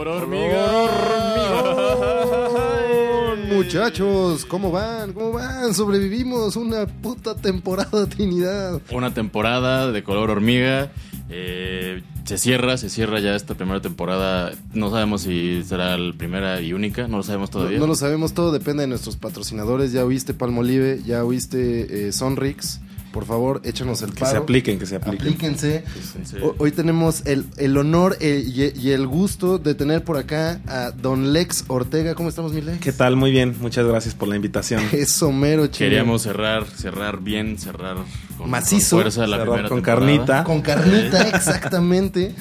Color hormiga. Muchachos, ¿cómo van? ¿Cómo van? Sobrevivimos una puta temporada, Trinidad. Una temporada de color hormiga. Eh, se cierra, se cierra ya esta primera temporada. No sabemos si será la primera y única, no lo sabemos todavía. No, no lo sabemos, todo depende de nuestros patrocinadores. Ya oíste Palmolive, ya oíste eh, Sonrix. Por favor, échanos el Que paro. se apliquen, que se apliquen. Aplíquense. Sí. Hoy tenemos el, el honor eh, y, y el gusto de tener por acá a Don Lex Ortega. ¿Cómo estamos, mi Lex? ¿Qué tal? Muy bien. Muchas gracias por la invitación. Eso mero, chido. Queríamos cerrar, cerrar bien, cerrar con, Macizo. con fuerza la Cerrar primera con temporada. carnita. Con carnita, exactamente.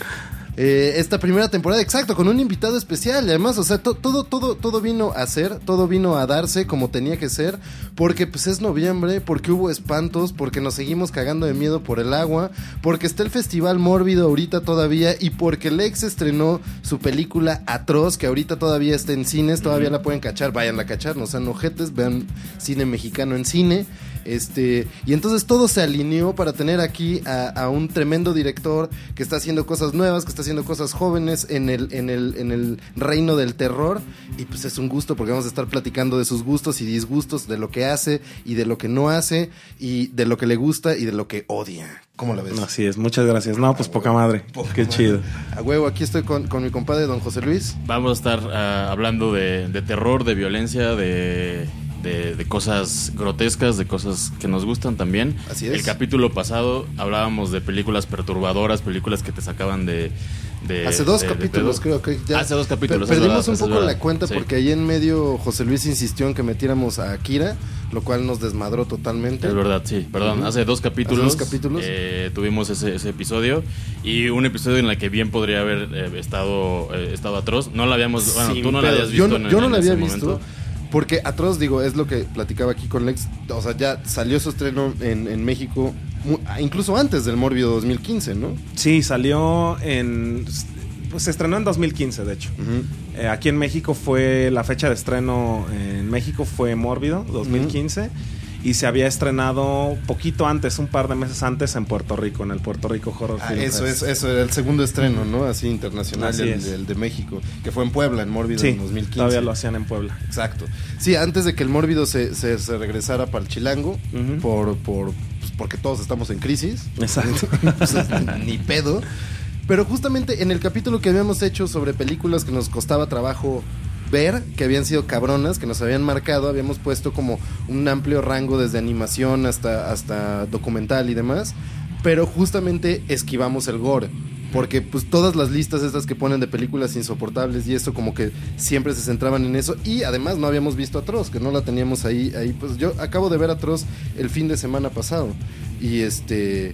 Eh, esta primera temporada, exacto, con un invitado especial. Y además, o sea, to- todo, todo, todo vino a ser, todo vino a darse como tenía que ser. Porque pues es noviembre, porque hubo espantos, porque nos seguimos cagando de miedo por el agua, porque está el Festival Mórbido ahorita todavía, y porque Lex estrenó su película Atroz, que ahorita todavía está en cines, todavía la pueden cachar, vayan a cachar, no sean ojetes, vean cine mexicano en cine. Este, y entonces todo se alineó para tener aquí a, a un tremendo director que está haciendo cosas nuevas, que está haciendo cosas jóvenes en el, en, el, en el reino del terror. Y pues es un gusto porque vamos a estar platicando de sus gustos y disgustos, de lo que hace y de lo que no hace, y de lo que le gusta y de lo que odia. ¿Cómo la ves? Así es, muchas gracias. No, pues poca madre. Qué chido. A huevo, aquí estoy con, con mi compadre don José Luis. Vamos a estar ah, hablando de, de terror, de violencia, de, de- de cosas grotescas, de cosas que nos gustan también. Así es. El capítulo pasado hablábamos de películas perturbadoras, películas que te sacaban de... de- Hace dos de- capítulos, creo que ya. Hace dos capítulos, Per- perdimos verdad, un poco la cuenta Sí. porque ahí en medio José Luis insistió en que metiéramos a Akira, lo cual nos desmadró totalmente. Es verdad, sí. Perdón, Ujú. hace dos capítulos. Hace dos capítulos. eh, tuvimos ese, ese episodio. Y un episodio en el que bien podría haber eh, estado, eh, estado atroz. No lo habíamos. Bueno, Sin tú no lo pedos. habías visto. Yo no, en- yo no en la había visto. momento. Porque Atroz, digo, es lo que platicaba aquí con Lex. O sea, ya salió su estreno en, en México, incluso antes del Mórbido 2015, ¿no? Sí, salió en. Pues se estrenó en 2015, de hecho. Eh, aquí en México fue. La fecha de estreno en México fue Mórbido, 2015. Y se había estrenado poquito antes, un par de meses antes, en Puerto Rico, en el Puerto Rico Horror Ah, Film eso Fest. es, eso era el segundo estreno, ¿no? Así internacional Así del de México, que fue en Puebla, en Mórbido Sí, en 2015. todavía lo hacían en Puebla. Exacto. Sí, antes de que el Mórbido se, se, se regresara para el Chilango, por, por, pues, porque todos estamos en crisis. Exacto. Entonces, ni pedo. Pero justamente en el capítulo que habíamos hecho sobre películas que nos costaba trabajo ver, que habían sido cabronas, que nos habían marcado, habíamos puesto como un amplio rango desde animación hasta, hasta documental y demás, pero justamente esquivamos el gore. Porque pues todas las listas estas que ponen de películas insoportables y eso como que siempre se centraban en eso y además no habíamos visto Atroz, que no la teníamos ahí ahí pues yo acabo de ver Atroz el fin de semana pasado y este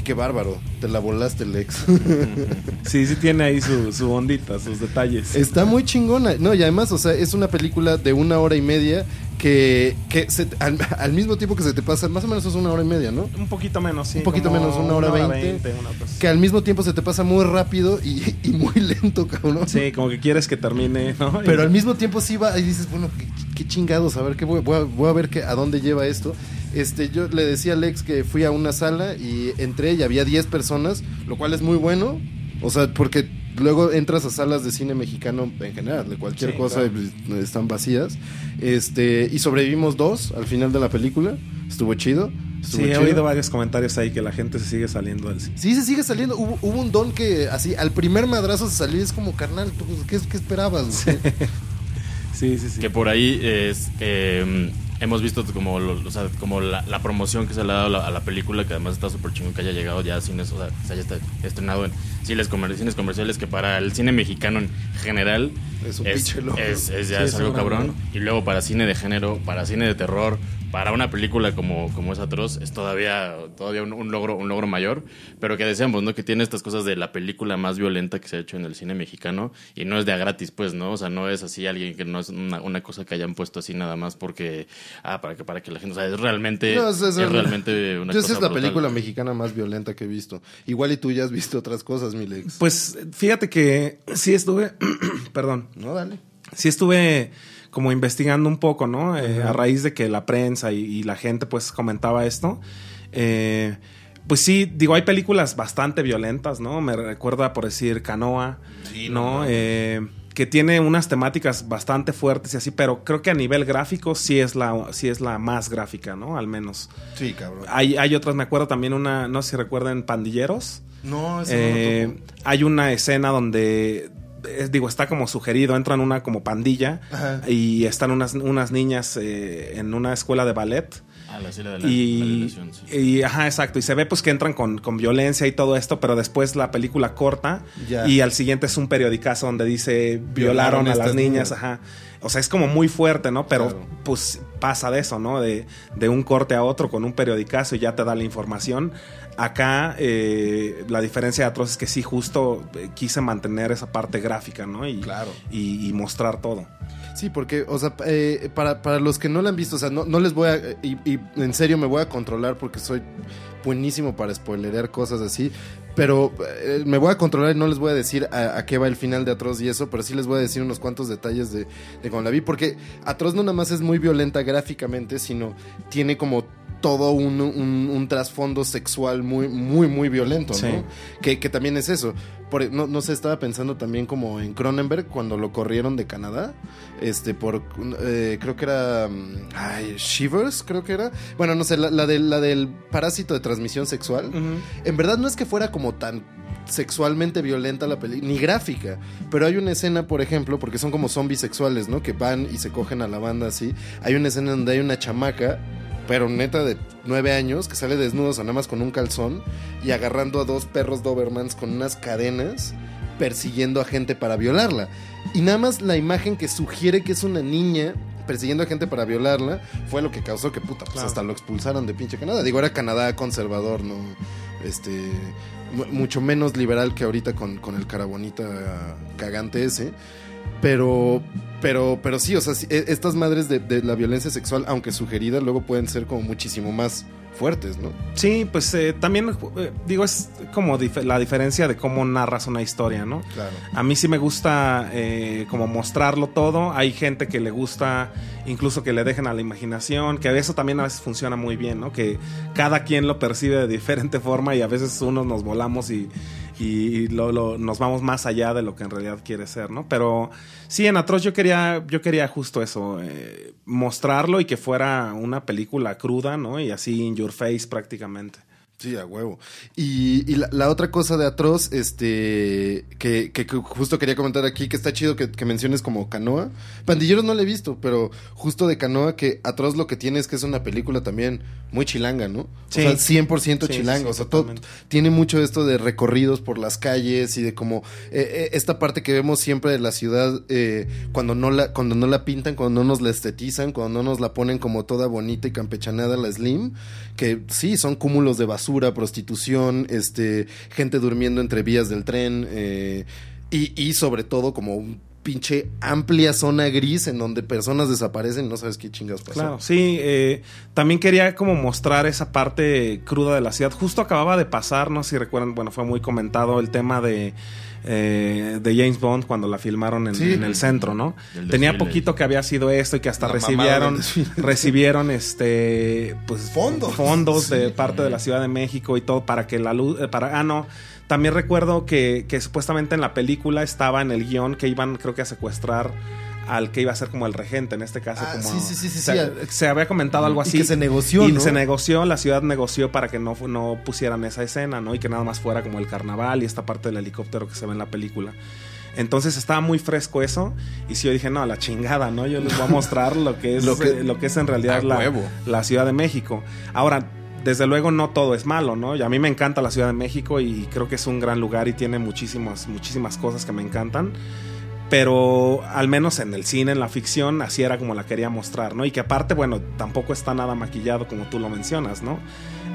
y qué bárbaro, te la volaste Lex. Sí, sí tiene ahí su, su ondita, sus detalles. Está muy chingona. No, y además, o sea, es una película de una hora y media que, que se- al, al mismo tiempo que se te pasa, más o menos es una hora y media, ¿no? Un poquito menos, sí. Un poquito menos, una hora veinte. Que al mismo tiempo se te pasa muy rápido y, y muy lento, cabrón. Sí, como que quieres que termine, ¿no? Pero al mismo tiempo sí va y dices, bueno, qué, qué chingados, a ver qué voy, voy a, voy a ver qué, a dónde lleva esto. Este, yo le decía a Alex que fui a una sala y entré y había 10 personas, lo cual es muy bueno. O sea, porque luego entras a salas de cine mexicano en general, de cualquier Sí, cosa, claro. pues, están vacías. Este, y sobrevivimos dos al final de la película. Estuvo chido. Estuvo Sí, he oído varios comentarios ahí que la gente se sigue saliendo del cine. Sí, se sigue saliendo. Hubo, hubo un don que así, al primer madrazo se salió y es como, carnal, ¿tú ¿qué, qué esperabas? güey?" Sí, sí, sí. Que por ahí es, eh, hemos visto como, lo- o sea, como la, la promoción que se le ha dado a la, a la película, que además está súper chingón que haya llegado ya a cines, o sea, que se haya est- estrenado en cines, comer- cines comerciales, que para el cine mexicano en general Es un es, pinche logro. es- es ya Sí, es algo cabrón. Y luego para cine de género, para cine de terror, para una película como, como es Atroz, es todavía, todavía un, un logro, un logro mayor. Pero que deseamos, ¿no? Que tiene estas cosas de la película más violenta que se ha hecho en el cine mexicano. Y no es de a gratis, pues, ¿no? O sea, no es así alguien que no es una, una cosa que hayan puesto así nada más porque. Ah, para que, para que la gente. O sea, es realmente. No, es, es- es- realmente una cosa. esa es la brutal. película mexicana más violenta que he visto. Igual y tú ya has visto otras cosas, mi Lex. Pues fíjate que sí estuve, perdón, No, dale. sí estuve como investigando un poco, ¿no? Eh, a raíz de que la prensa y, y la gente pues comentaba esto. Eh, pues sí, digo, hay películas bastante violentas, ¿no? Me recuerda, por decir, Canoa, Sí, ¿no? no, no. Eh, que tiene unas temáticas bastante fuertes y así, pero creo que a nivel gráfico sí es la, sí es la más gráfica, ¿no? Al menos. Sí, cabrón. Hay, hay otras, me acuerdo también una, no sé si recuerdan, Pandilleros. No, ese Eh, no lo topo. hay una escena donde digo está como sugerido entran una como pandilla Ajá. y están unas unas niñas eh, en una escuela de ballet Ah, la escena de la, la y, violación, sí. y, ajá exacto y se ve pues que entran con, con violencia y todo esto pero después la película corta Ya. y al siguiente es un periodicazo donde dice violaron, Violaron a las niñas, niñas. ajá o sea es como muy fuerte no pero Claro. pues pasa de eso no de, de un corte a otro con un periodicazo y ya te da la información acá eh, la diferencia de atroz es que sí justo eh, quise mantener esa parte gráfica no y, Claro. y, y mostrar todo Sí, porque, o sea, eh, para, para los que no la han visto, o sea, no, no les voy a. Y, y en serio me voy a controlar porque soy buenísimo para spoilerear cosas así. Pero eh, me voy a controlar y no les voy a decir a, a qué va el final de Atroz y eso, pero sí les voy a decir unos cuantos detalles de, de cuando la vi. Porque Atroz no nada más es muy violenta gráficamente, sino tiene como todo un, un- un trasfondo sexual muy, muy, muy violento, ¿no? Sí. Que, que también es eso. Por- no, no sé, estaba pensando también como en Cronenberg cuando lo corrieron de Canadá. Este, por. eh, creo que era. mm, Ay, Shivers, creo que era. Bueno, no sé, la, la del, la del parásito de transmisión sexual. En verdad no es que fuera como tan sexualmente violenta la película, ni gráfica, pero hay una escena, por ejemplo, porque son como zombies sexuales, ¿no? Que van y se cogen a la banda así. Hay una escena donde hay una chamaca, pero neta de nueve años, que sale desnudo, o nada más con un calzón, y agarrando a dos perros Dobermans con unas cadenas, persiguiendo a gente para violarla. Y nada más la imagen que sugiere que es una niña persiguiendo a gente para violarla fue lo que causó que puta, pues Claro. hasta lo expulsaron de pinche Canadá. Digo, era Canadá conservador, ¿no? Este, mu- mucho menos liberal que ahorita con, con el carabonita cagante ese. Pero, pero, pero sí, o sea, e- estas madres de, de la violencia sexual, aunque sugerida, luego pueden ser como muchísimo más fuertes, ¿no? Sí, pues eh, también eh, digo, es como dif- la diferencia de cómo narras una historia, ¿no? Claro. A mí sí me gusta eh, como mostrarlo todo. Hay gente que le gusta incluso que le dejen a la imaginación, que eso también a veces funciona muy bien, ¿no? Que cada quien lo percibe de diferente forma y a veces unos nos volamos y, y lo- lo- nos vamos más allá de lo que en realidad quiere ser, ¿no? Pero sí, en Atroz yo quería, yo quería justo eso, eh, mostrarlo y que fuera una película cruda, ¿no? Y así in your face prácticamente. Sí, a huevo. Y, y la, la otra cosa de Atroz, este, que, que- justo quería comentar aquí, que está chido que, que menciones como Canoa. Pandilleros no la he visto, pero justo de Canoa, que Atroz lo que tiene es que es una película también muy chilanga, ¿no? Sí. O sea, 100% Sí, chilanga. sí, o sea, todo, tiene mucho esto de recorridos por las calles y de como eh, eh, esta parte que vemos siempre de la ciudad eh, cuando no la cuando no la pintan, cuando no nos la estetizan, cuando no nos la ponen como toda bonita y campechanada la slim, que sí son cúmulos de basura, prostitución, este gente durmiendo entre vías del tren eh, y, y sobre todo como un pinche amplia zona gris en donde personas desaparecen y no sabes qué chingas pasó. Claro, sí. eh, también quería como mostrar esa parte cruda de la ciudad. Justo acababa de pasar, no sé si recuerdan, bueno, fue muy comentado el tema de, eh, de James Bond cuando la filmaron en, Sí. en el centro, ¿no? Tenía poquito que había sido esto y que hasta La recibieron, recibieron este, pues, Fondos. fondos de Sí. parte de la Ciudad de México y todo para que la luz, eh, para, ah, no. También recuerdo que, que supuestamente en la película estaba en el guion que iban, creo que a secuestrar al que iba a ser como el regente, en este caso Ah, como... sí, sí, sí, sí, se, sí. se había comentado algo Y así. que se negoció, Y ¿no? se negoció, la ciudad negoció para que no, no pusieran esa escena, ¿no? Y que nada más fuera como el carnaval y esta parte del helicóptero que se ve en la película. Entonces estaba muy fresco eso. Y si yo dije, no, la chingada, ¿no? Yo les voy a mostrar lo que es, Lo que- que, lo que es en realidad la, la Ciudad de México. Ahora, desde luego no todo es malo, ¿no? Y a mí me encanta la Ciudad de México y creo que es un gran lugar y tiene muchísimas, muchísimas cosas que me encantan. Pero al menos en el cine, en la ficción, así era como la quería mostrar, ¿no? Y que aparte, bueno, tampoco está nada maquillado como tú lo mencionas, ¿no?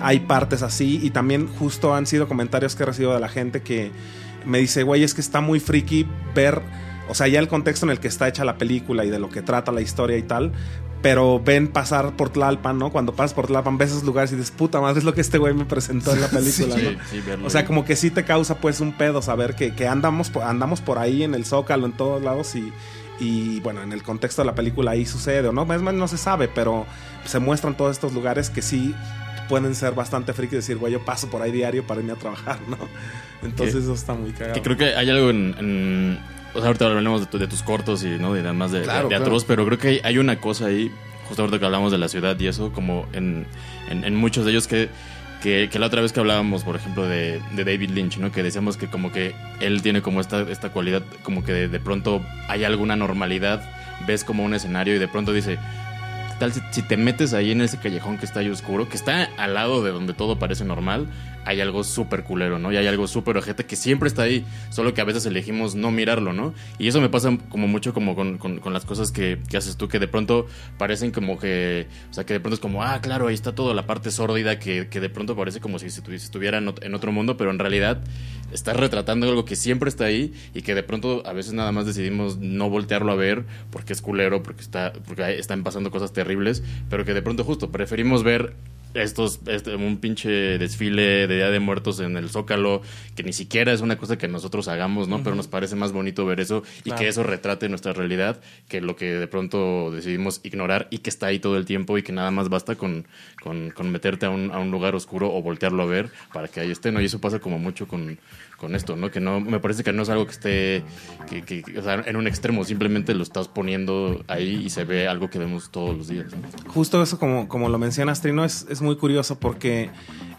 Hay partes así y también justo han sido comentarios que he recibido de la gente que me dice, güey, es que está muy friki ver, o sea, ya el contexto en el que está hecha la película y de lo que trata la historia y tal, pero ven pasar por Tlalpan, ¿no? Cuando pasas por Tlalpan, ves esos lugares y dices, puta madre, es lo que este güey me presentó en la película, Sí, ¿no? sí, O sea, como que sí te causa pues un pedo saber que, que andamos, por, andamos por ahí en el Zócalo, en todos lados y, y bueno, en el contexto de la película ahí sucede, o no, es más, no se sabe, pero se muestran todos estos lugares que sí pueden ser bastante friki y decir, güey, yo paso por ahí diario para irme a trabajar, ¿no? Entonces eso está muy cagado. Que creo que hay algo en... en- o sea, ahorita hablamos de, tu- de tus cortos y ¿no? de además de, Claro, de claro. Atroz, pero creo que hay, hay una cosa ahí, justo ahorita que hablamos de la ciudad y eso, como en, en, en muchos de ellos que, que, que la otra vez que hablábamos, por ejemplo, de, de David Lynch, ¿no? Que decíamos que como que él tiene como esta, esta cualidad, como que de, de pronto hay alguna normalidad, ves como un escenario y de pronto dice... ¿qué Tal si, si te metes ahí en ese callejón que está ahí oscuro, que está al lado de donde todo parece normal, hay algo súper culero, ¿no? Y hay algo súper ojete que siempre está ahí, solo que a veces elegimos no mirarlo, ¿no? Y eso me pasa como mucho como con, con- las cosas que, que haces tú, que de pronto parecen como que, o sea, que de pronto es como, ah, claro, ahí está toda la parte sórdida, que, que de pronto parece como si si estuviera en ot- en otro mundo, pero en realidad estás retratando algo que siempre está ahí y que de pronto a veces nada más decidimos no voltearlo a ver porque es culero, porque, está, porque están pasando cosas terribles, pero que de pronto justo preferimos ver estos, este, un pinche desfile de Día de Muertos en el Zócalo, que ni siquiera es una cosa que nosotros hagamos, ¿no? Pero nos parece más bonito ver eso y Claro. que eso retrate nuestra realidad que lo que de pronto decidimos ignorar y que está ahí todo el tiempo y que nada más basta con, con, con meterte a un, a un lugar oscuro o voltearlo a ver para que ahí esté, ¿no? Y eso pasa como mucho con, con esto, ¿no? Que no, me parece que no es algo que esté, o sea, en un extremo, simplemente lo estás poniendo ahí y se ve algo que vemos todos los días. Justo eso, como, como lo mencionas, Trino, es, es muy curioso porque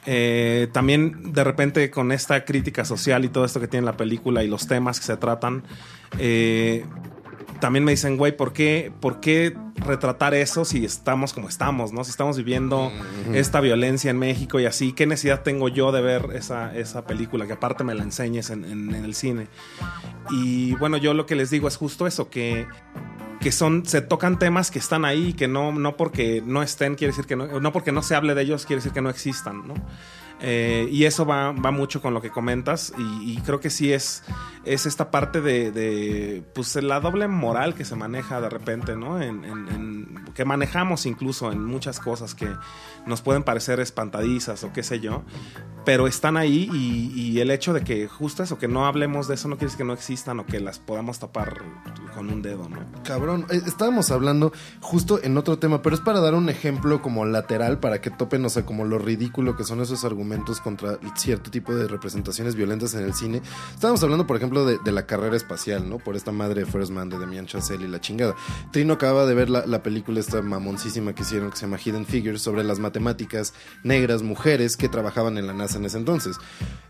eh, también de repente con esta crítica social y todo esto que tiene la película y los temas que se tratan, eh, también me dicen, güey, ¿por qué, ¿por qué retratar eso si estamos como estamos, no? Si estamos viviendo esta violencia en México y así, ¿qué necesidad tengo yo de ver esa, esa película? Que aparte me la enseñes en, en- en el cine. Y bueno, yo lo que les digo es justo eso, que que son se tocan temas que están ahí que no no porque no estén quiere decir que no no porque no se hable de ellos quiere decir que no existan no Eh, y eso va, va mucho con lo que comentas y, creo que sí es es esta parte de, pues la doble moral que se maneja de repente no en, que manejamos incluso en muchas cosas que nos pueden parecer espantadizas o qué sé yo pero están ahí y, y el hecho de que justo eso que no hablemos de eso no quiere decir que no existan o que las podamos tapar con un dedo no Cabrón, eh, estábamos hablando justo en otro tema, pero es para dar un ejemplo como lateral para que topen, o sea, como lo ridículo que son esos argumentos contra cierto tipo de representaciones violentas en el cine. Estábamos hablando, por ejemplo, de, la carrera espacial, ¿no? Por esta madre de First Man de Demian Chazelle y la chingada. Trino acaba de ver la, la película esta mamoncísima que hicieron que se llama Hidden Figures sobre las matemáticas negras, mujeres que trabajaban en la NASA en ese entonces.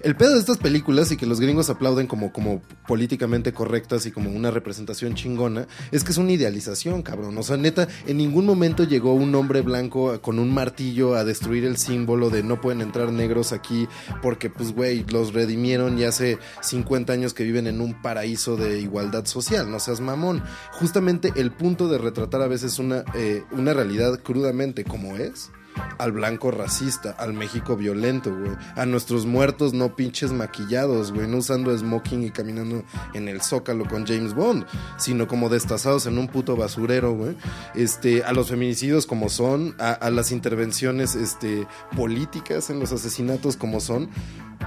El pedo de estas películas y que los gringos aplauden como, como políticamente correctas y como una representación chingona, es que es una idealización, cabrón. O sea, neta, en ningún momento llegó un hombre blanco con un martillo a destruir el símbolo de no pueden entrar negros aquí porque, pues, güey, los redimieron y hace 50 años que viven en un paraíso de igualdad social. No seas mamón. Justamente el punto de retratar a veces una, eh, una realidad crudamente como es al blanco racista, al México violento, güey. A nuestros muertos no pinches maquillados, güey. No usando smoking y caminando en el zócalo con James Bond, sino como destazados en un puto basurero, güey. Este, a los feminicidios como son, a, a las intervenciones este, políticas en los asesinatos como son.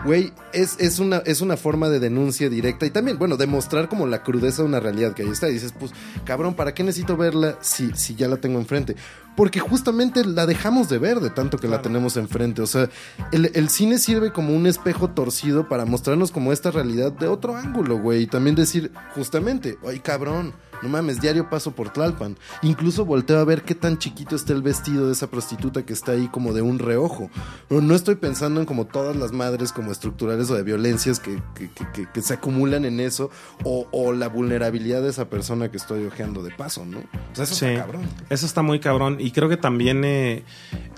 Güey, es, es, una, es una forma de denuncia directa y también, bueno, demostrar como la crudeza de una realidad que ahí está. Y dices, pues, cabrón, ¿para qué necesito verla si, si ya la tengo enfrente? Porque justamente la dejamos de ver de tanto que la tenemos enfrente. O sea, el, el cine sirve como un espejo torcido para mostrarnos como esta realidad de otro ángulo, güey. Y también decir, justamente, ay, cabrón, no mames, diario paso por Tlalpan. Incluso volteo a ver qué tan chiquito está el vestido de esa prostituta que está ahí como de un reojo. Pero no estoy pensando en como todas las madres como estructurales o de violencias que, que- que- que- que se acumulan en eso o, o la vulnerabilidad de esa persona que estoy ojeando de paso, ¿no? O sea, eso Sí, está cabrón. Eso está muy cabrón. Y creo que también eh,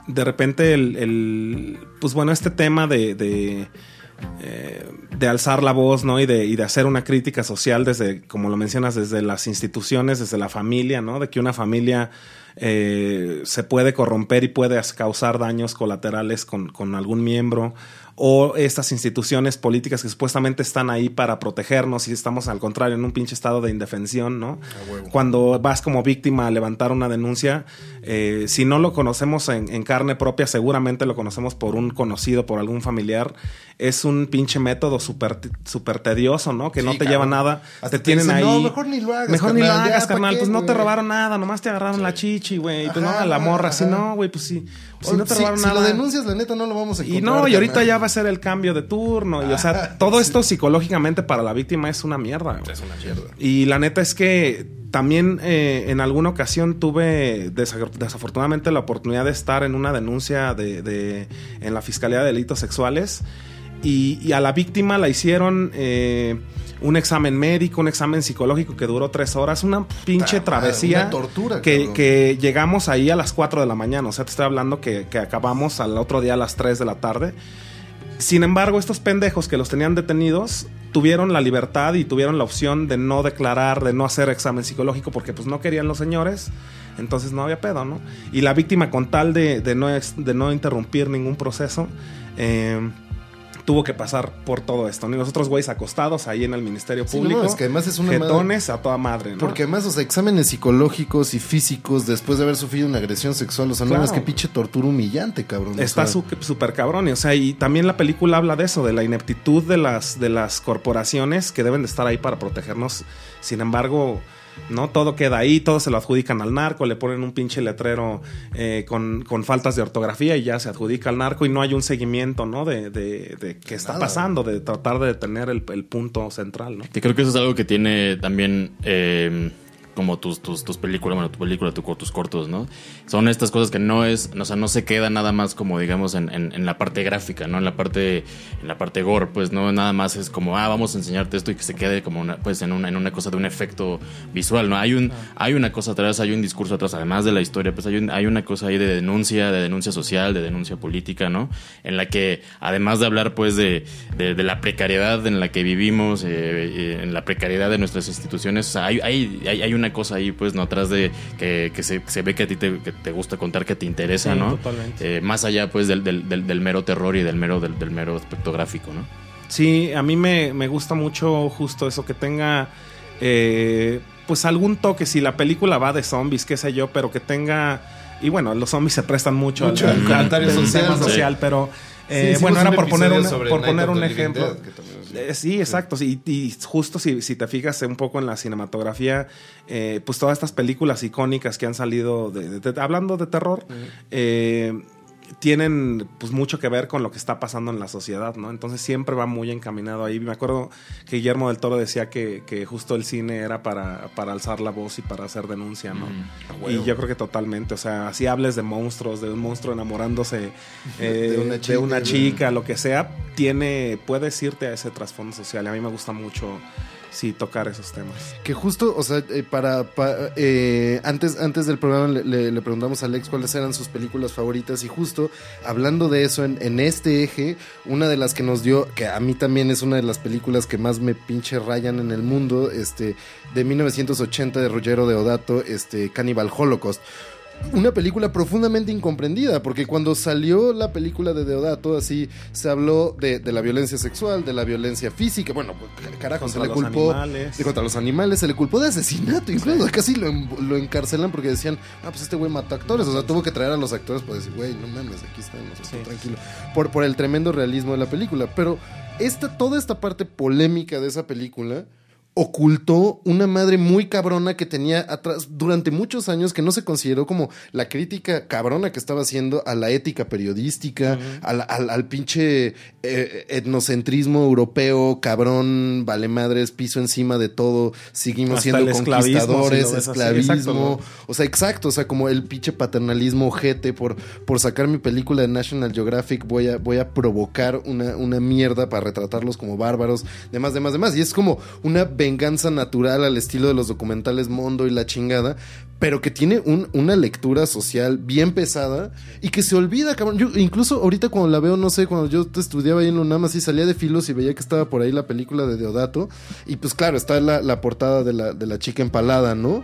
de repente el, el- Pues bueno, este tema de. de eh, de alzar la voz, ¿no? Y de, y de hacer una crítica social desde, como lo mencionas, desde las instituciones, desde la familia, ¿no? De que una familia eh, se puede corromper y puede causar daños colaterales con, con algún miembro o estas instituciones políticas que supuestamente están ahí para protegernos y estamos al contrario en un pinche estado de indefensión, ¿no? Cuando vas como víctima a levantar una denuncia, eh, si no lo conocemos en, en carne propia, seguramente lo conocemos por un conocido, por algún familiar, es un pinche método súper súper tedioso, ¿no? Que no te cabrón. lleva nada. Hasta te te tienen dicen, ahí. "No, mejor ni lo hagas, Mejor ni lo carnal, hagas, ¿pa' carnal. qué, Pues no te güey?" robaron nada, nomás te agarraron la chichi, güey. Pues Ajá, no, la morra, si ajá. no, güey, pues sí. Pues si O- no te si- robaron si nada. lo denuncias, la neta, no lo vamos a Y encontrar. no, y ahorita carnal. ya va a ser el cambio de turno. Y o sea, todo esto psicológicamente para la víctima es una mierda. güey. Es una mierda. Y la neta es que también eh, en alguna ocasión tuve desa- desafortunadamente la oportunidad de estar en una denuncia de, de- en la Fiscalía de Delitos Sexuales y, y a la víctima la hicieron eh, un examen médico, un examen psicológico que duró tres horas, una pinche travesía una tortura, que, que llegamos ahí a las 4 de la mañana, o sea, te estoy hablando que, que acabamos al otro día a las 3 de la tarde. Sin embargo, estos pendejos que los tenían detenidos tuvieron la libertad y tuvieron la opción de no declarar, de no hacer examen psicológico porque pues no querían los señores. Entonces no había pedo, ¿no? Y la víctima con tal de, de no, de no interrumpir ningún proceso, eh, tuvo que pasar por todo esto. ¿no? Y nosotros, güeyes, acostados ahí en el Ministerio Sí, no, Público. es que además es una madre- jetones a toda madre, ¿no? Porque además, o sea, exámenes psicológicos y físicos después de haber sufrido una agresión sexual, o sea, no Claro. es que pinche tortura humillante, cabrón. o Está sea, su- súper cabrón. y, O sea, y también la película habla de eso, de la ineptitud de las, de las corporaciones que deben de estar ahí para protegernos. Sin embargo, no todo queda ahí, todo se lo adjudican al narco, le ponen un pinche letrero eh, con, con faltas de ortografía y ya se adjudica al narco y no hay un seguimiento, ¿no? De, de, de qué está Nada. pasando, de tratar de detener el, el punto central, ¿no? Que creo que eso es algo que tiene también eh, como tus, tus, tus películas, bueno, tu película, tu, tus cortos, ¿no? Son estas cosas que no es, o sea, no se queda nada más como, digamos, en, en, en la parte gráfica, ¿no? En la parte, en la parte gore, pues no nada más es como, ah, vamos a enseñarte esto y que se quede como una, pues en una, en una cosa de un efecto visual, ¿no? Hay un, hay una cosa atrás, hay un discurso atrás, además de la historia, pues hay, un- hay una cosa ahí de denuncia, de denuncia social, de denuncia política, ¿no? En la que, además de hablar, pues, de, de, de la precariedad en la que vivimos, eh, eh, en la precariedad de nuestras instituciones, o sea, hay, hay, hay, hay una cosa ahí, pues, ¿no? Atrás de que, que se, se ve que a ti te, que te gusta contar, que te interesa, Sí, ¿no? totalmente. Eh, más allá, pues, del, del, del, del mero terror y del mero, del, del mero aspecto gráfico, ¿no? Sí, a mí me, me gusta mucho justo eso, que tenga eh, pues algún toque, si la película va de zombies, qué sé yo, pero que tenga... Y bueno, los zombies se prestan mucho, Mucho al, al social, tema ¿no? social, pero eh, Sí, bueno, era por poner, un, por poner un ejemplo. Dead, que también es- Eh, sí, exacto. sí, Y, y justo si, si te fijas un poco en la cinematografía, eh, pues todas estas películas icónicas que han salido, de, de- de- hablando de terror, eh, tienen pues mucho que ver con lo que está pasando en la sociedad, ¿no? Entonces siempre va muy encaminado ahí. Me acuerdo que Guillermo del Toro decía que, que justo el cine era para, para alzar la voz y para hacer denuncia, ¿no? Y yo creo que totalmente, o sea, así hables de monstruos, de un monstruo enamorándose eh, De una de chica, una chica, lo que sea, tiene, puedes irte a ese trasfondo social. Y a mí me gusta mucho, sí, tocar esos temas. Que justo, o sea, eh, para, pa- eh, antes, antes del programa le, preguntamos a Alex cuáles eran sus películas favoritas y justo hablando de eso en, en este eje, una de las que nos dio, que a mí también es una de las películas que más me pinche rayan en el mundo, este, de 1980 de Ruggero Deodato, este, Cannibal Holocaust. Una película profundamente incomprendida, porque cuando salió la película de Deodato, así se habló de, de la violencia sexual, de la violencia física, bueno, pues, carajo, Contra se le culpó animales. de contra los animales, se le culpó de asesinato, incluso casi lo, en- lo encarcelan porque decían, ah, pues este güey mata actores, o sea, tuvo que traer a los actores para decir, güey, no mames, aquí estamos, Sí. tranquilo, por, por el tremendo realismo de la película, pero esta, toda esta parte polémica de esa película ocultó una madre muy cabrona que tenía atrás durante muchos años que no se consideró como la crítica cabrona que estaba haciendo a la ética periodística, al, al- al pinche eh, etnocentrismo europeo, cabrón, vale madres, piso encima de todo, seguimos Hasta siendo esclavismo, conquistadores, si esclavismo, exacto, ¿no? o sea, exacto, o sea, como el pinche paternalismo ojete por, por sacar mi película de National Geographic, voy a, voy a provocar una, una mierda para retratarlos como bárbaros, demás, demás, demás. Y es como una venganza natural al estilo de los documentales Mondo y la chingada, pero que tiene un- una lectura social bien pesada y que se olvida, cabrón. Yo incluso ahorita cuando la veo, no sé, cuando yo estudiaba ahí en UNAM, así salía de filos y veía que estaba por ahí la película de Deodato. Y pues claro, está la, la portada la, de la chica empalada, ¿no?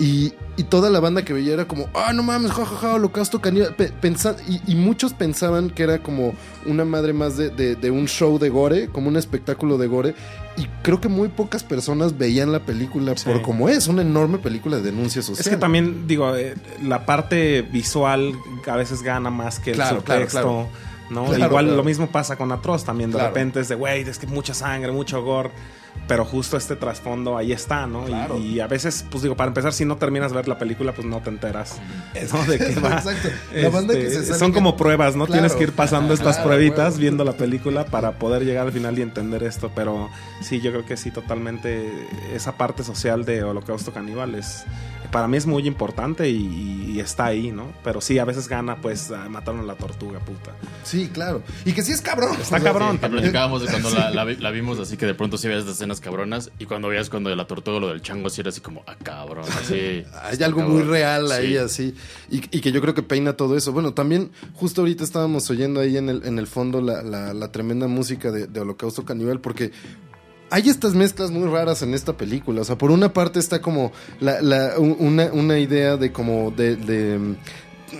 Y, y toda la banda que veía era como, ah, no mames, jajaja, holocausto caníbal. Pe- pensa- y, y muchos pensaban que era como una madre más de, de- de un show de gore, como un espectáculo de gore. Y creo que muy pocas personas veían la película Sí. por como es, una enorme película de denuncia social. Es que también, digo, eh, la parte visual a veces gana más que el Claro, claro, subtexto. claro. ¿No? Claro, Igual claro. lo mismo pasa con Atroz también. De Claro. repente es de, güey, es que mucha sangre, mucho gore. Pero justo este trasfondo ahí está, ¿no? Y- a veces, pues digo, para empezar, si no terminas de ver la película, pues no te enteras, ¿no? De qué va. Exacto. La banda que Este, se sale son como pruebas, ¿no? Tienes que ir pasando estas pruebitas, viendo la película para poder llegar al final y entender esto. Pero sí, yo creo que sí, totalmente esa parte social de Holocausto Caníbal es, para mí es muy importante y, y está ahí, ¿no? Pero sí, a veces gana, pues, mataron a la tortuga, puta. Sí, claro. Y que sí es cabrón. Está O sea, cabrón. Que platicábamos de cuando la, la vi- la vimos, así que de pronto sí veías escenas cabronas. Y cuando veías cuando de la tortuga lo del chango, sí era así como, ah, cabrón. Así, Hay algo muy real ahí, Sí. así. Y, y que yo creo que peina todo eso. Bueno, también, justo ahorita estábamos oyendo ahí en el, en el fondo la, la- la tremenda música de, de Holocausto Caníbal, porque hay estas mezclas muy raras en esta película. O sea, por una parte está como la, la- un- una, una idea de como de.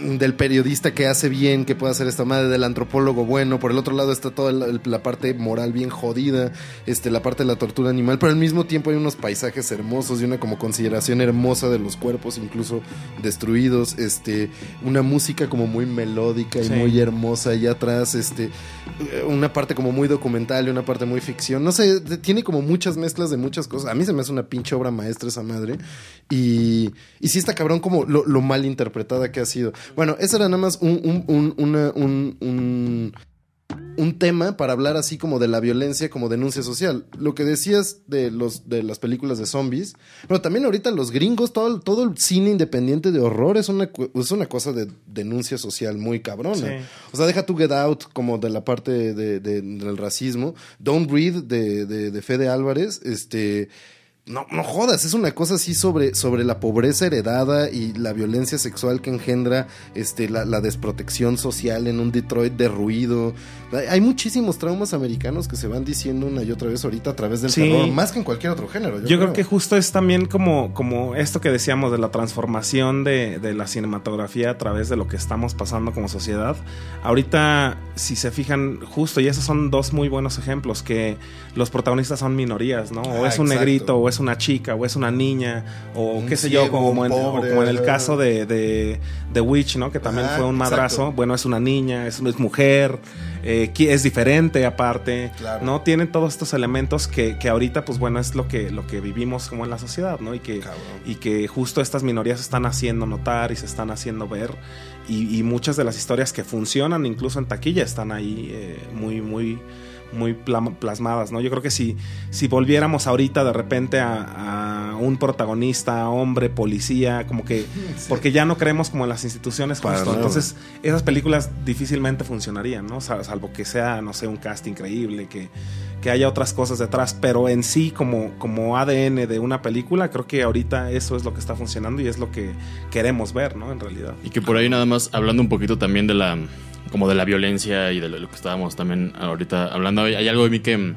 Del periodista que hace bien, que puede hacer esta madre, del antropólogo bueno. Por el otro lado está toda la, la parte moral bien jodida, este, la parte de la tortura animal, pero al mismo tiempo hay unos paisajes hermosos y una como consideración hermosa de los cuerpos, incluso destruidos, este, una música como muy melódica y Sí. muy hermosa allá atrás, este, una parte como muy documental y una parte muy ficción. No sé, tiene como muchas mezclas de muchas cosas. A mí se me hace una pinche obra maestra esa madre. Y, y sí está cabrón como lo, lo mal interpretada que ha sido. Bueno, ese era nada más un, un, un, una- un, un, un tema para hablar así como de la violencia como denuncia social. Lo que decías de los de las películas de zombies, pero también ahorita los gringos, todo, todo el cine independiente de horror es una, es una cosa de denuncia social muy cabrona. Sí. O sea, deja tu Get Out como de la parte de, de- del racismo. Don't Breathe de, de, de Fede Álvarez, este... No, no jodas, es una cosa así sobre, sobre la pobreza heredada y la violencia sexual que engendra este, la, la desprotección social en un Detroit derruido. Hay, muchísimos traumas americanos que se van diciendo una y otra vez ahorita a través del Sí. terror, más que en cualquier otro género. Yo, Yo creo que justo es también como, como esto que decíamos de la transformación de, de la cinematografía a través de lo que estamos pasando como sociedad. Ahorita, si se fijan, justo, y esos son dos muy buenos ejemplos, que los protagonistas son minorías, ¿no? O Ah, es un exacto. negrito, o es una chica, o es una niña, o Un qué sé ciego, yo, como, en, o pobre, como en el caso de, de, de Witch, ¿no? Que también fue un madrazo. exacto. Bueno, es una niña, es, es mujer, eh, es diferente aparte, Claro. ¿no? Tienen todos estos elementos que, que ahorita, pues bueno, es lo que, lo que vivimos como en la sociedad, ¿no? Y que, Cabrón. y que justo estas minorías se están haciendo notar y se están haciendo ver. Y, y muchas de las historias que funcionan, incluso en taquilla, están ahí eh, muy, muy, muy plasmadas, ¿no? Yo creo que si, si volviéramos ahorita de repente a, a un protagonista, hombre, policía, como que... Porque ya no creemos como en las instituciones justo. Entonces, esas películas difícilmente funcionarían, ¿no? Sal- Salvo que sea, no sé, un cast increíble, que, que haya otras cosas detrás, pero en sí como, como ADN de una película, creo que ahorita eso es lo que está funcionando y es lo que queremos ver, ¿no? En realidad. Y que por ahí nada más, hablando un poquito también de la como de la violencia y de lo que estábamos también ahorita hablando, hay, algo de mí que,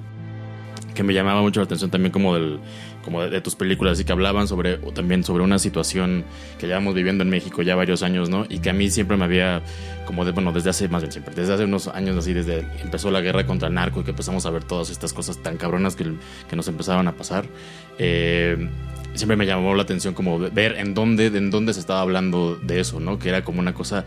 que me llamaba mucho la atención también como del como de, tus películas y que hablaban sobre también sobre una situación que llevamos viviendo en México ya varios años, ¿no? Y que a mí siempre me había como de, bueno, desde hace más bien siempre, desde hace unos años así desde empezó la guerra contra el narco y que empezamos a ver todas estas cosas tan cabronas que, que nos empezaban a pasar. Eh, siempre me llamó la atención como ver en dónde, en dónde se estaba hablando de eso, ¿no? Que era como una cosa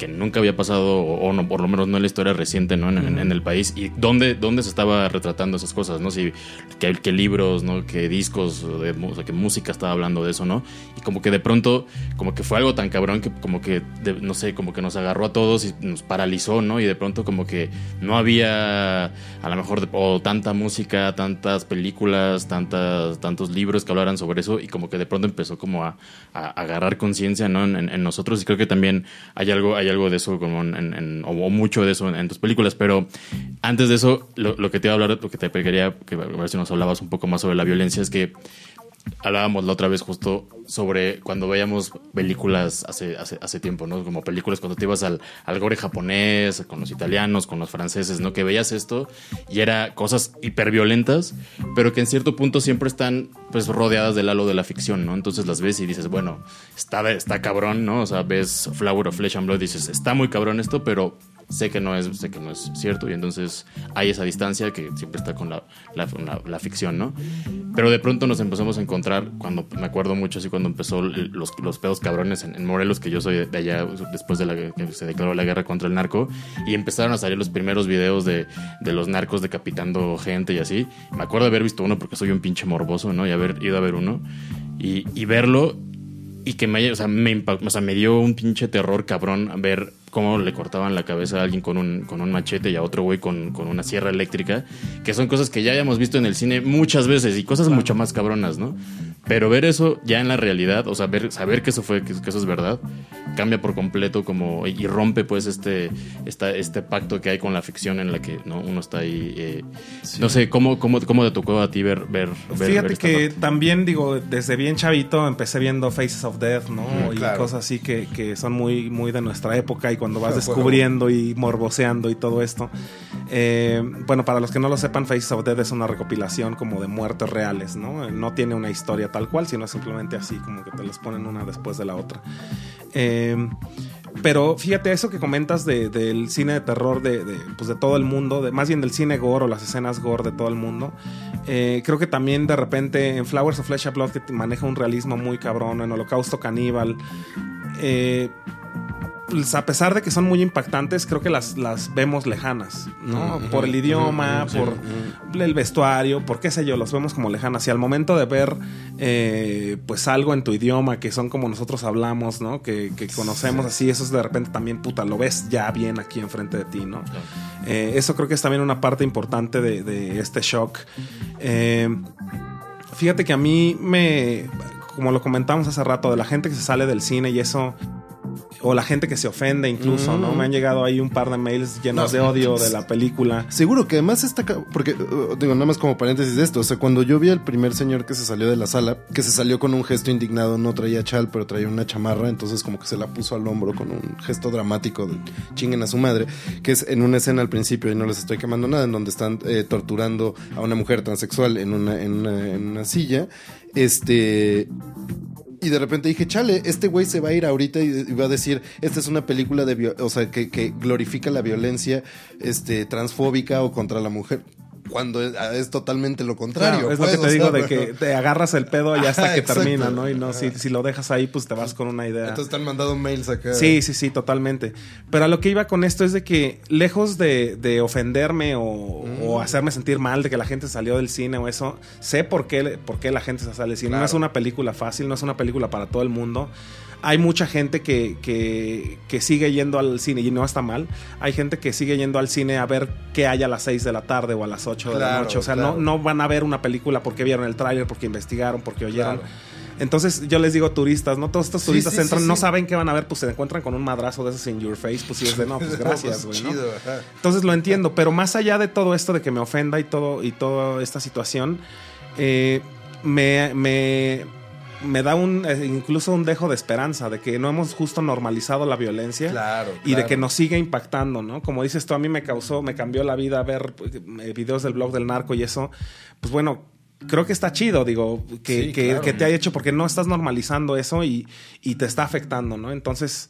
que nunca había pasado, o, no, por lo menos no en la historia reciente, ¿no? En, en- en el país. Y dónde, dónde se estaba retratando esas cosas, ¿no? Si, que, que libros, ¿no? Que discos, de, o sea, que música estaba hablando de eso, ¿no? Y como que de pronto, como que fue algo tan cabrón que como que, de- no sé, como que nos agarró a todos y nos paralizó, ¿no? Y de pronto como que no había, a lo mejor, o tanta música, tantas películas, tantas, tantos libros que hablaran sobre eso y como que de pronto empezó como a, a agarrar conciencia, ¿no? En, en- en nosotros y creo que también hay algo, hay algo de eso como en, o, mucho de eso en, tus películas, pero antes de eso, lo, lo que te iba a hablar, lo que te quería, que a ver si nos hablabas un poco más sobre la violencia es que hablábamos la otra vez justo sobre cuando veíamos películas hace, hace, tiempo, ¿no? Como películas cuando te ibas al, al gore japonés, con los italianos, con los franceses, ¿no? Que veías esto y era cosas hiperviolentas, pero que en cierto punto siempre están pues rodeadas del halo de la ficción, ¿no? Entonces las ves y dices, bueno, está, está cabrón, ¿no? O sea, ves Flower of Flesh and Blood y dices, está muy cabrón esto, pero sé que no es, sé que no es cierto y entonces hay esa distancia que siempre está con la, la, la, ficción, ¿no? Pero de pronto nos empezamos a encontrar, cuando me acuerdo mucho así cuando empezó los, los pedos cabrones en, Morelos, que yo soy de allá después de la que se declaró la guerra contra el narco, y empezaron a salir los primeros videos de, de los narcos decapitando gente y así. Me acuerdo de haber visto uno porque soy un pinche morboso, ¿no? Y haber ido a ver uno y, y verlo y que me, o sea, me, o sea, me dio un pinche terror cabrón ver cómo le cortaban la cabeza a alguien con un, con un machete y a otro güey con, con, una sierra eléctrica, que son cosas que ya hayamos visto en el cine muchas veces y cosas mucho más cabronas, ¿no? Pero ver eso ya en la realidad, o sea, saber que eso fue, que, eso es verdad, cambia por completo como y rompe pues este, esta, este pacto que hay con la ficción en la que ¿no? uno está ahí. Eh, no sé, ¿cómo, cómo, ¿cómo te tocó a ti ver... ver, Fíjate que también, digo, desde bien chavito empecé viendo Faces of Death, ¿no? y cosas así que, que, son muy, muy de nuestra época y cuando vas descubriendo y morboseando y todo esto. Eh, bueno, para los que no lo sepan, Faces of Death es una recopilación como de muertes reales, ¿no? No tiene una historia tal cual, sino simplemente así, como que te las ponen una después de la otra. Eh, pero fíjate, eso que comentas del cine de terror de, pues de todo el mundo, más bien del cine gore o las escenas gore de todo el mundo, eh, creo que también de repente en Flowers of Flesh and Blood que maneja un realismo muy cabrón, en Holocausto Caníbal, eh, pues, a pesar de que son muy impactantes, creo que las, las vemos lejanas, ¿no? por el idioma, por el vestuario, por qué sé yo, los vemos como lejanas. Y al momento de ver, eh, pues algo en tu idioma, que son como nosotros hablamos, ¿no? Que, conocemos así, eso es de repente también, puta, lo ves ya bien aquí enfrente de ti, ¿no? Eh, eso creo que es también una parte importante de, este shock. Eh, fíjate que a mí me, como lo comentamos hace rato, de la gente que se sale del cine y eso o la gente que se ofende incluso, ¿no? Me han llegado ahí un par de mails llenos de odio de la película. Seguro que además está... Porque, uh, digo, nada más como paréntesis de esto, o sea, cuando yo vi al primer señor que se salió de la sala, que se salió con un gesto indignado, no traía chal, pero traía una chamarra, entonces como que se la puso al hombro con un gesto dramático de chinguen a su madre, que es en una escena al principio, y no les estoy quemando nada, en donde están eh, torturando a una mujer transexual en una, en una, en una silla, este y de repente dije, chale, este güey se va a ir ahorita y, va a decir, esta es una película de, o sea, que, que glorifica la violencia este, transfóbica o contra la mujer cuando es, totalmente lo contrario. es lo que pues, te digo de que te agarras el pedo y hasta que termina, ¿no? Y no, si, si, lo dejas ahí, pues te vas con una idea. Entonces te han mandado mails acá. Sí, sí, sí, totalmente. Pero a lo que iba con esto es de que, lejos de, de ofenderme o, mm. hacerme sentir mal de que la gente salió del cine o eso, sé por qué, por qué la gente se sale del cine. No es una película fácil, no es una película para todo el mundo hay mucha gente que, que, sigue yendo al cine y no está mal. Hay gente que sigue yendo al cine a ver qué hay a las 6 de la tarde o a las 8 de la noche. O sea, no, no van a ver una película porque vieron el tráiler, porque investigaron, porque oyeron. Entonces yo les digo turistas, ¿no? Todos estos turistas entran, no saben qué van a ver, pues se encuentran con un madrazo de esos en your face, pues sí es de no, pues gracias, güey. ¿no? Entonces lo entiendo, pero más allá de todo esto de que me ofenda y todo, y toda esta situación, eh, me, me me da un eh, incluso un dejo de esperanza de que no hemos justo normalizado la violencia claro, y de que nos sigue impactando, ¿no? Como dices tú, a mí me causó, me cambió la vida ver eh, videos del blog del narco y eso, pues bueno, creo que está chido, digo, que, que, te ha hecho porque no estás normalizando eso y, y te está afectando, ¿no? Entonces,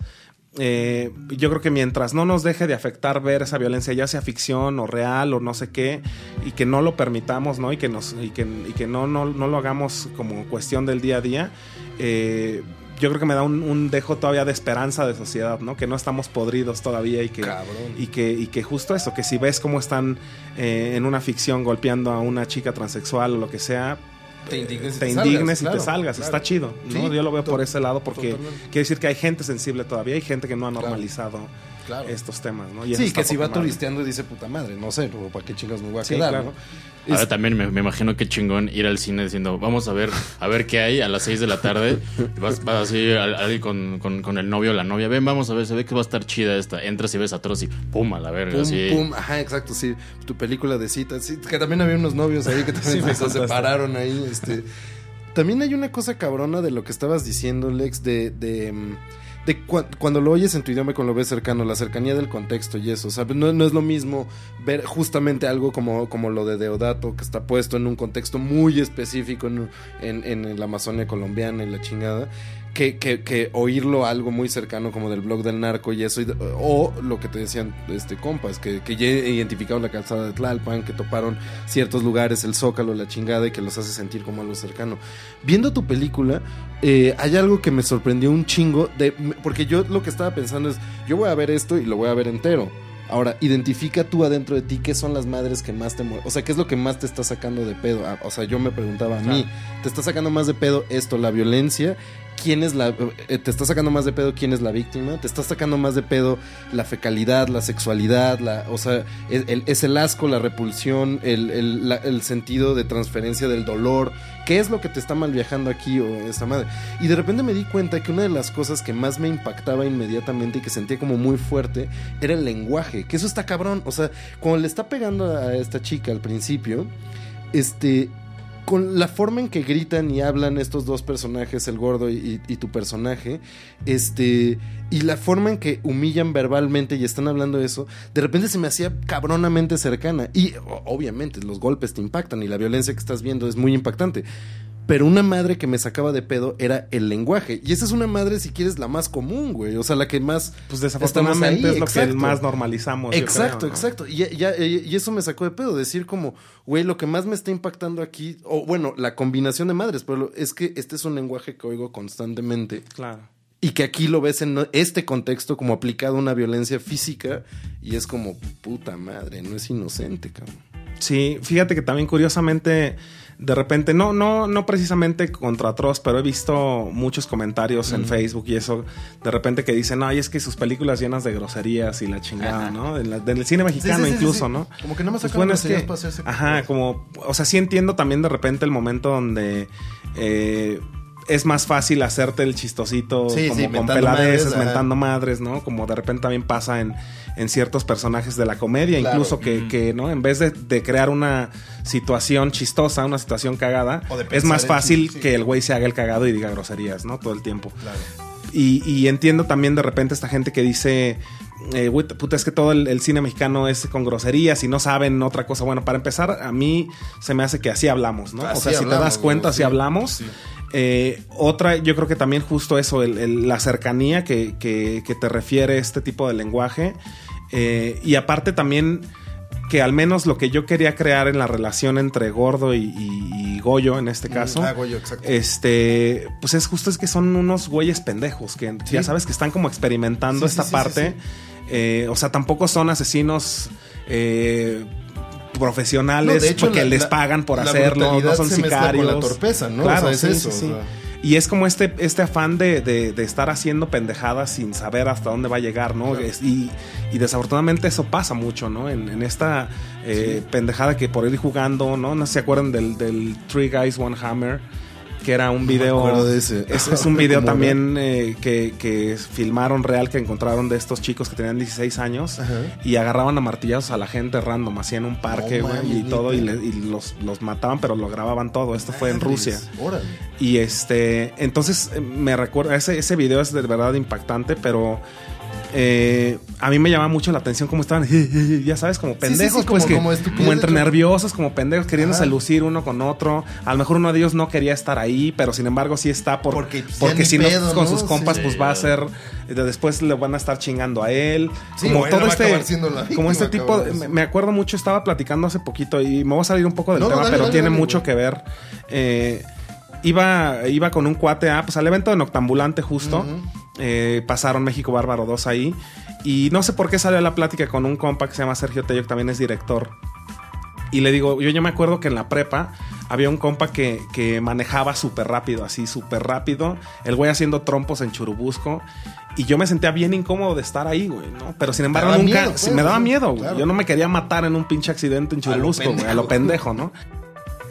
eh, yo creo que mientras no nos deje de afectar ver esa violencia, ya sea ficción o real o no sé qué, y que no lo permitamos, ¿no? Y que, nos, y que, y que no, no, no, lo hagamos como cuestión del día a día, eh, yo creo que me da un, dejo todavía de esperanza de sociedad, ¿no? Que no estamos podridos todavía y que, y que, y que justo eso, que si ves cómo están eh, en una ficción golpeando a una chica transexual o lo que sea, te indignes, y te, salgas, Está chido. ¿no? Yo lo veo por ese lado porque quiere decir que hay gente sensible todavía, hay gente que no ha normalizado estos temas, ¿no? sí, que si va turisteando y dice puta madre, no sé, ¿para qué chingas me voy a quedar, ¿no? Ahora también me, imagino qué chingón ir al cine diciendo, vamos a ver, a ver qué hay a las 6 de la tarde. Vas, vas así con, con, el novio o la novia, ven, vamos a ver, se ve que va a estar chida esta. Entras y ves a Troz y pum, a la verga. Pum, pum, ajá, exacto, sí. Tu película de citas, sí, que también había unos novios ahí que también se separaron ahí, este... También hay una cosa cabrona de lo que estabas diciendo, Lex, de... de de cuando lo oyes en tu idioma y cuando lo ves cercano, la cercanía del contexto y eso, ¿sabes? No, no es lo mismo ver justamente algo como, como lo de Deodato, que está puesto en un contexto muy específico en, en, en la Amazonia colombiana y la chingada, que, que, que oírlo algo muy cercano como del blog del narco y eso, y- o lo que te decían este compas, que, que ya identificaron la calzada de Tlalpan, que toparon ciertos lugares, el Zócalo, la chingada, y que los hace sentir como algo cercano. Viendo tu película, eh, hay algo que me sorprendió un chingo, de, porque yo lo que estaba pensando es, yo voy a ver esto y lo voy a ver entero. Ahora, identifica tú adentro de ti qué son las madres que más te. O sea, qué es lo que más te está sacando de pedo. Ah, O sea, yo me preguntaba a mí, ¿te está sacando más de pedo esto, la violencia? ¿Quién es la. eh, te está sacando más de pedo quién es la víctima? ¿Te está sacando más de pedo la fecalidad, la sexualidad? La, o sea, es el, es el asco, la repulsión, el, el, el sentido de transferencia del dolor. ¿Qué es lo que te está mal viajando aquí o esta madre? Y de repente me di cuenta que una de las cosas que más me impactaba inmediatamente y que sentía como muy fuerte era el lenguaje. Que eso está cabrón. O sea, cuando le está pegando a esta chica al principio, este. Con la forma en que gritan y hablan estos dos personajes, el gordo y, tu personaje, este, y la forma en que humillan verbalmente y están hablando de eso, de repente se me hacía cabronamente cercana. Y obviamente los golpes te impactan y la violencia que estás viendo es muy impactante. Pero una madre que me sacaba de pedo era el lenguaje. Y esa es una madre, si quieres, la más común, güey. O sea, la que más. Pues desafortunadamente ahí, es lo que exacto. más normalizamos. Exacto, creo, ¿no? exacto. Y, y eso me sacó de pedo. Decir como, güey, lo que más me está impactando aquí, o bueno, la combinación de madres, pero es que este es un lenguaje que oigo constantemente. Claro. Y que aquí lo ves en este contexto como aplicado a una violencia física. Y es como, puta madre, no es inocente, cabrón. Sí, fíjate que también curiosamente, de repente, no, no, no precisamente contra Troz, pero he visto muchos comentarios en Facebook y eso, de repente que dicen, ay, es que sus películas llenas de groserías y la chingada, Ajá. ¿no? De la- del cine mexicano Sí, sí, sí, incluso, sí. ¿no? Como que no me Pues sacan bueno, es que- para hacerse- Ajá, como, o sea, sí entiendo también de repente el momento donde... eh, es más fácil hacerte el chistosito Sí, como sí, con peladeces, madres, mentando madres, ¿no? Como de repente también pasa en, en ciertos personajes de la comedia, Claro. incluso que, que, ¿no? En vez de, de crear una situación chistosa, una situación cagada, es más fácil que el güey se haga el cagado y diga groserías, ¿no? Todo el tiempo. Claro. Y, y entiendo también de repente esta gente que dice, eh, güey, puta, es que todo el, el cine mexicano es con groserías y no saben otra cosa. Bueno, para empezar, a mí se me hace que así hablamos, ¿no? Así o sea, si te das cuenta, güey, así sí, hablamos. sí. Eh, otra, yo creo que también justo eso, el- el- la cercanía que, que- que te refiere este tipo de lenguaje. Eh, y aparte también que al menos lo que yo quería crear en la relación entre Gordo y, y- y Goyo, en este caso, Ah, Goyo, exacto. este, pues es justo es que son unos güeyes pendejos que Sí. ya sabes que están como experimentando Sí, esta sí, parte. Eh, o sea, tampoco son asesinos eh, profesionales No, de hecho, porque la- les pagan por la hacerlo, no son se sicarios. con la torpeza, ¿no? Claro, O sea, es sí, eso, sí, sí. o sea. Y es como este, este afán de, de- de estar haciendo pendejadas sin saber hasta dónde va a llegar, ¿no? Claro. Y, y desafortunadamente eso pasa mucho, ¿no? En, en esta eh, pendejada que por ir jugando, ¿no? No sé si se acuerdan del, del Three Guys One Hammer, que era un me video. acuerdo de ese. Es, es un video ¿Cómo también eh, que, que filmaron real que encontraron de estos chicos que tenían 16 años Ajá. y agarraban a martillazos a la gente random, así en un parque, No mames, y todo, y, le- y los, los mataban, pero lo grababan todo. Esto fue en Rusia. Órale. Y este, entonces eh, me recuerda, ese, ese video es de verdad impactante, pero eh, a mí me llama mucho la atención cómo estaban, ya sabes, como sí, pendejos, sí, pues como- que, como como, estupideces, entre nerviosos, como pendejos, queriéndose Ajá. lucir uno con otro. A lo mejor uno de ellos no quería estar ahí, pero sin embargo sí está por, Porque, pues, porque si no pedo, con ¿no? sus compas, pues va a ser, después le van a estar chingando a él. Como todo este, como este tipo, me, acuerdo mucho, estaba platicando hace poquito y me voy a salir un poco del No, no, tema, dale, pero dale, tiene dale, mucho güey. que ver. Eh, iba, iba con un cuate ah, pues al evento de Noctambulante justo. Eh, pasaron México Bárbaro 2 ahí. Y no sé por qué salió la plática con un compa que se llama Sergio Tello, que también es director. Y le digo, yo ya me acuerdo que en la prepa había un compa que, que manejaba súper rápido, así súper rápido. El güey haciendo trompos en Churubusco. Y yo me sentía bien incómodo de estar ahí, güey, ¿no? Pero sin embargo, nunca. miedo, pues, me daba miedo, güey. claro. Yo no me quería matar en un pinche accidente en A Churubusco, güey, a lo pendejo, ¿no?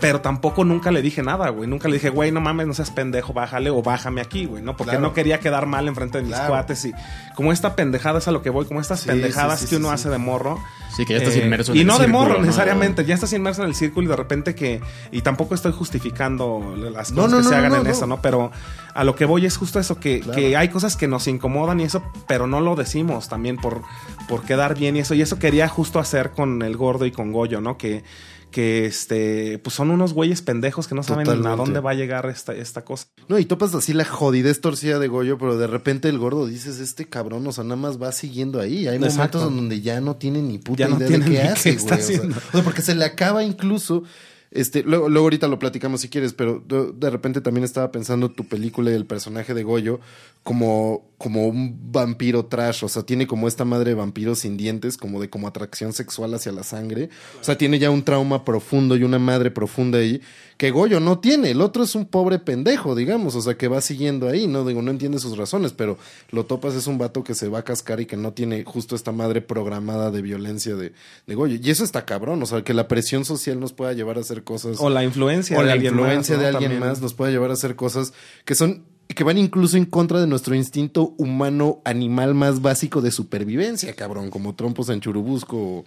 Pero tampoco nunca le dije nada, güey. Nunca le dije, güey, no mames, no seas pendejo, bájale o bájame aquí, güey, ¿no? Porque Claro. no quería quedar mal enfrente de mis Claro. cuates. Y como esta pendejada es a lo que voy, como estas Sí, pendejadas sí, sí, que uno sí. hace de morro. Sí, que ya estás Eh, inmerso en y el no de morro ¿no? necesariamente, ya estás inmerso en el círculo y de repente que. Y tampoco estoy justificando las cosas no, que no, se hagan no, en no. eso, ¿no? Pero a lo que voy es justo eso, que, Claro. que hay cosas que nos incomodan y eso, pero no lo decimos también por, por quedar bien y eso. Y eso quería justo hacer con el gordo y con Goyo, ¿no? Que, que este, pues son unos güeyes pendejos que no saben a Totalmente. dónde va a llegar esta, esta cosa. No, y topas así la jodidez torcida de Goyo, pero de repente el gordo dices, este cabrón, o sea, nada más va siguiendo ahí. Hay Exacto. momentos en donde ya no tiene ni puta Ya no idea tiene de qué hace, güey. O sea, o sea, porque se le acaba incluso. Este, luego, luego ahorita lo platicamos si quieres, pero de, de repente también estaba pensando tu película y el personaje de Goyo como, como un vampiro trash. O sea, tiene como esta madre de vampiros sin dientes, como de como atracción sexual hacia la sangre. O sea, tiene ya un trauma profundo y una madre profunda ahí que Goyo no tiene. El otro es un pobre pendejo, digamos. O sea, que va siguiendo ahí, ¿no? Digo, no entiende sus razones, pero lo topas es un vato que se va a cascar y que no tiene justo esta madre programada de violencia de, de Goyo. Y eso está cabrón. O sea, que la presión social nos pueda llevar a hacer cosas O la influencia o de la alguien influencia más, de alguien También. más nos puede llevar a hacer cosas que son que van incluso en contra de nuestro instinto humano animal más básico de supervivencia, cabrón, como trompos en churubusco o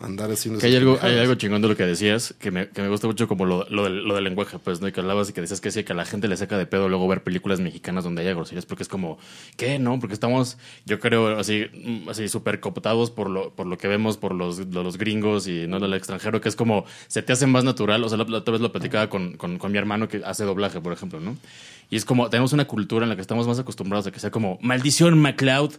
andar haciendo Que hay algo, hay algo chingón de lo que decías, que me, que me gusta mucho como lo, lo, del, lo del lenguaje, pues, ¿no? Y que hablabas y que decías que sí, que a la gente le saca de pedo luego ver películas mexicanas donde haya groserías, porque es como, ¿qué? ¿No? Porque estamos, yo creo, así, mm, así súper cooptados por lo, por lo que vemos por los, los gringos y no del extranjero, que es como, se te hace más natural. O sea, la, la otra vez lo platicaba con, con, con mi hermano que hace doblaje, por ejemplo, ¿no? Y es como, tenemos una cultura en la que estamos más acostumbrados a que sea como, maldición, MacLeod.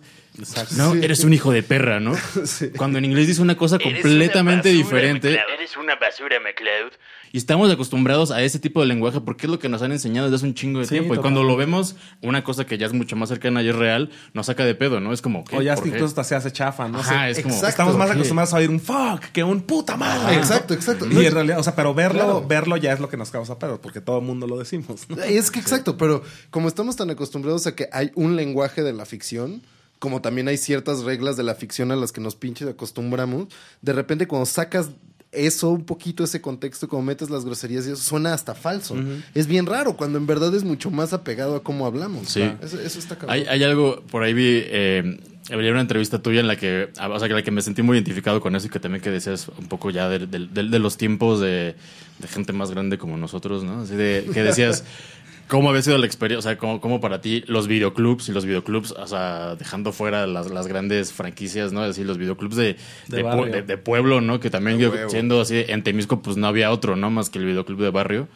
¿No? Sí. Eres un hijo de perra, ¿no? Cuando en inglés dice una cosa completamente diferente. Eres una basura, McLeod. Y estamos acostumbrados a ese tipo de lenguaje porque es lo que nos han enseñado desde hace un chingo de Sí, tiempo. Y cuando lo vemos, una cosa que ya es mucho más cercana y es real, nos saca de pedo, ¿no? Es como, ¿qué? O ya incluso hasta se hace chafa, ¿no? Ajá, es como... Estamos más acostumbrados a oír un fuck que un puta madre. Exacto, exacto. Y en realidad, o sea, pero verlo, Claro. verlo ya es lo que nos causa pedo, porque todo el mundo lo decimos. ¿no? Es que exacto, pero como estamos tan acostumbrados a que hay un lenguaje de la ficción, como también hay ciertas reglas de la ficción a las que nos pinches acostumbramos, de repente cuando sacas eso un poquito, ese contexto, como metes las groserías y eso suena hasta falso. Es bien raro, cuando en verdad es mucho más apegado a cómo hablamos. Sí. Eso, eso está cabrón. Hay, hay algo, por ahí vi, eh, había una entrevista tuya en la que, o sea, que la que me sentí muy identificado con eso y que también que decías un poco ya de, de- de- de los tiempos de, de gente más grande como nosotros, ¿no? Así de, que decías, ¿cómo había sido la experiencia? O sea, ¿cómo, cómo para ti los videoclubs y los videoclubs, o sea, dejando fuera las, las grandes franquicias, ¿no? Es decir, los videoclubs de, De de, de- de pueblo, ¿no? Que también yo, siendo así, en Temisco, pues no había otro, ¿no? Más que el videoclub de barrio.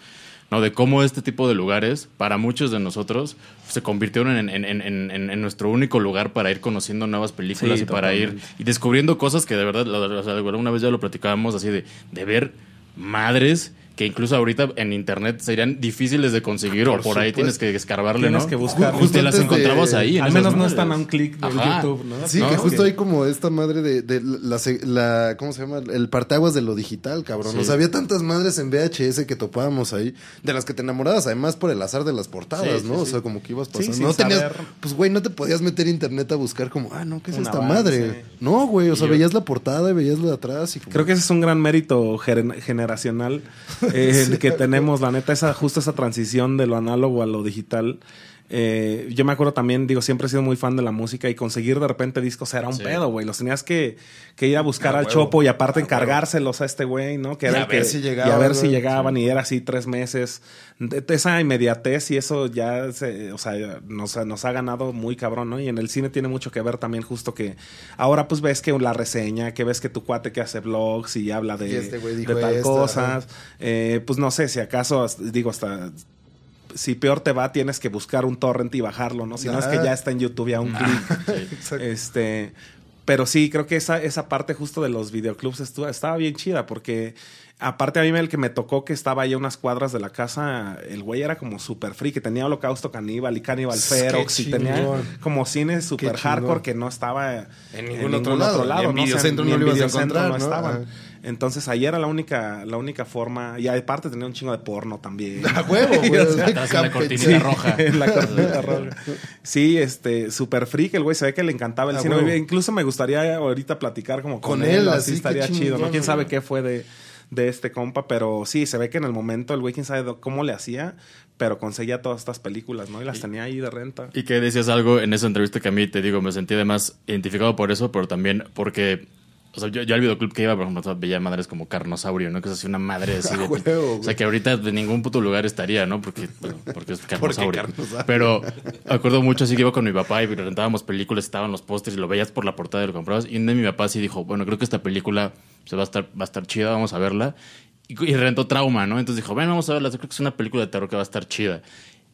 ¿no? De cómo este tipo de lugares, para muchos de nosotros, se convirtieron en, en- en- en- nuestro único lugar para ir conociendo nuevas películas Sí, y para ir y descubriendo cosas que de verdad, o sea, alguna vez ya lo platicábamos, así de, de ver madres que incluso ahorita en internet serían difíciles de conseguir o Por por ahí tienes que escarbarle, Tienes ¿no? que buscar. Ju- Justo las de- encontrabas ahí. en Al menos no madres. están a un clic de. YouTube, ¿no? Sí, No, que justo hay como esta madre de, de la, la- ¿cómo se llama? El parteaguas de lo digital, cabrón. Sí. O sea, había tantas madres en VHS que topábamos ahí, de las que te enamorabas, además por el azar de las portadas, Sí, ¿no? sí, o sí. sea, como que ibas pasando. no tenías, saber. pues güey, no te podías meter a internet a buscar como, ah, no, ¿qué es esta avance. madre? No, güey, o sea, yo- veías la portada y veías la de atrás y como- Creo que ese es un gran mérito generacional eh, que tenemos, la neta, esa, justo esa transición de lo análogo a lo digital. Eh, yo me acuerdo también, digo, siempre he sido muy fan de la música y conseguir de repente discos era un Sí. pedo, güey. Los tenías que, que ir a buscar A al huevo, Chopo y aparte a huevo. encargárselos a este güey, ¿no? Que Y era a ver que- si Y a llegaban, ver si llegaban y era así tres meses. Esa inmediatez y eso ya, se, o sea, nos, nos ha ganado muy cabrón, ¿no? Y en el cine tiene mucho que ver también justo que ahora pues ves que la reseña, que ves que tu cuate que hace vlogs y habla de, Y este de tal esto, cosas. Eh, pues no sé, si acaso, digo, hasta si peor te va, tienes que buscar un torrent y bajarlo, ¿no? Si no es que ya está en YouTube ya un clic. Sí. Este, pero sí, creo que esa, esa parte justo de los videoclubs estuvo, estaba bien chida porque aparte a mí el que me tocó que estaba ahí a unas cuadras de la casa, el güey era como súper free, que tenía Holocausto Caníbal y Cannibal Qué Ferox y tenía como cine súper chingón. hardcore que no estaba En ningún otro lado. En ¿no? O sea, Videocentro ni no en lo a Videocentro encontrar, no ¿no? estaban. Ajá. Entonces ahí era la única, la única forma. Y aparte tenía un chingo de porno también. A huevo, güey. O sea, Atrás en la cortinita roja. en la cortinita roja. Sí, este, súper freak, el güey se ve que le encantaba el A cine. huevo. Incluso me gustaría ahorita platicar como con, Con él, él, así estaría chido, ¿no? Quién sabe qué fue de, de este compa, pero sí, se ve que en el momento el güey quién sabe cómo le hacía, pero conseguía todas estas películas, ¿no? Y las tenía ahí de renta. Y que decías algo en esa entrevista que a mí, te digo, me sentí además identificado por eso, pero también porque, o sea, yo, yo al videoclub que iba, por ejemplo, veía madres como Carnosaurio, ¿no? Que es así una madre así de... A huevo, o sea, que ahorita de ningún puto lugar estaría, ¿no? Porque, bueno, porque es Carnosaurio. Carnosaurio. Pero acuerdo mucho así que iba con mi papá y rentábamos películas, estaban los pósters y lo veías por la portada y lo comprabas. Y un día mi papá sí dijo, bueno, creo que esta película se va a estar, va a estar chida, vamos a verla. Y, y rentó Trauma, ¿no? Entonces dijo, ven, vamos a verla, creo que es una película de terror que va a estar chida.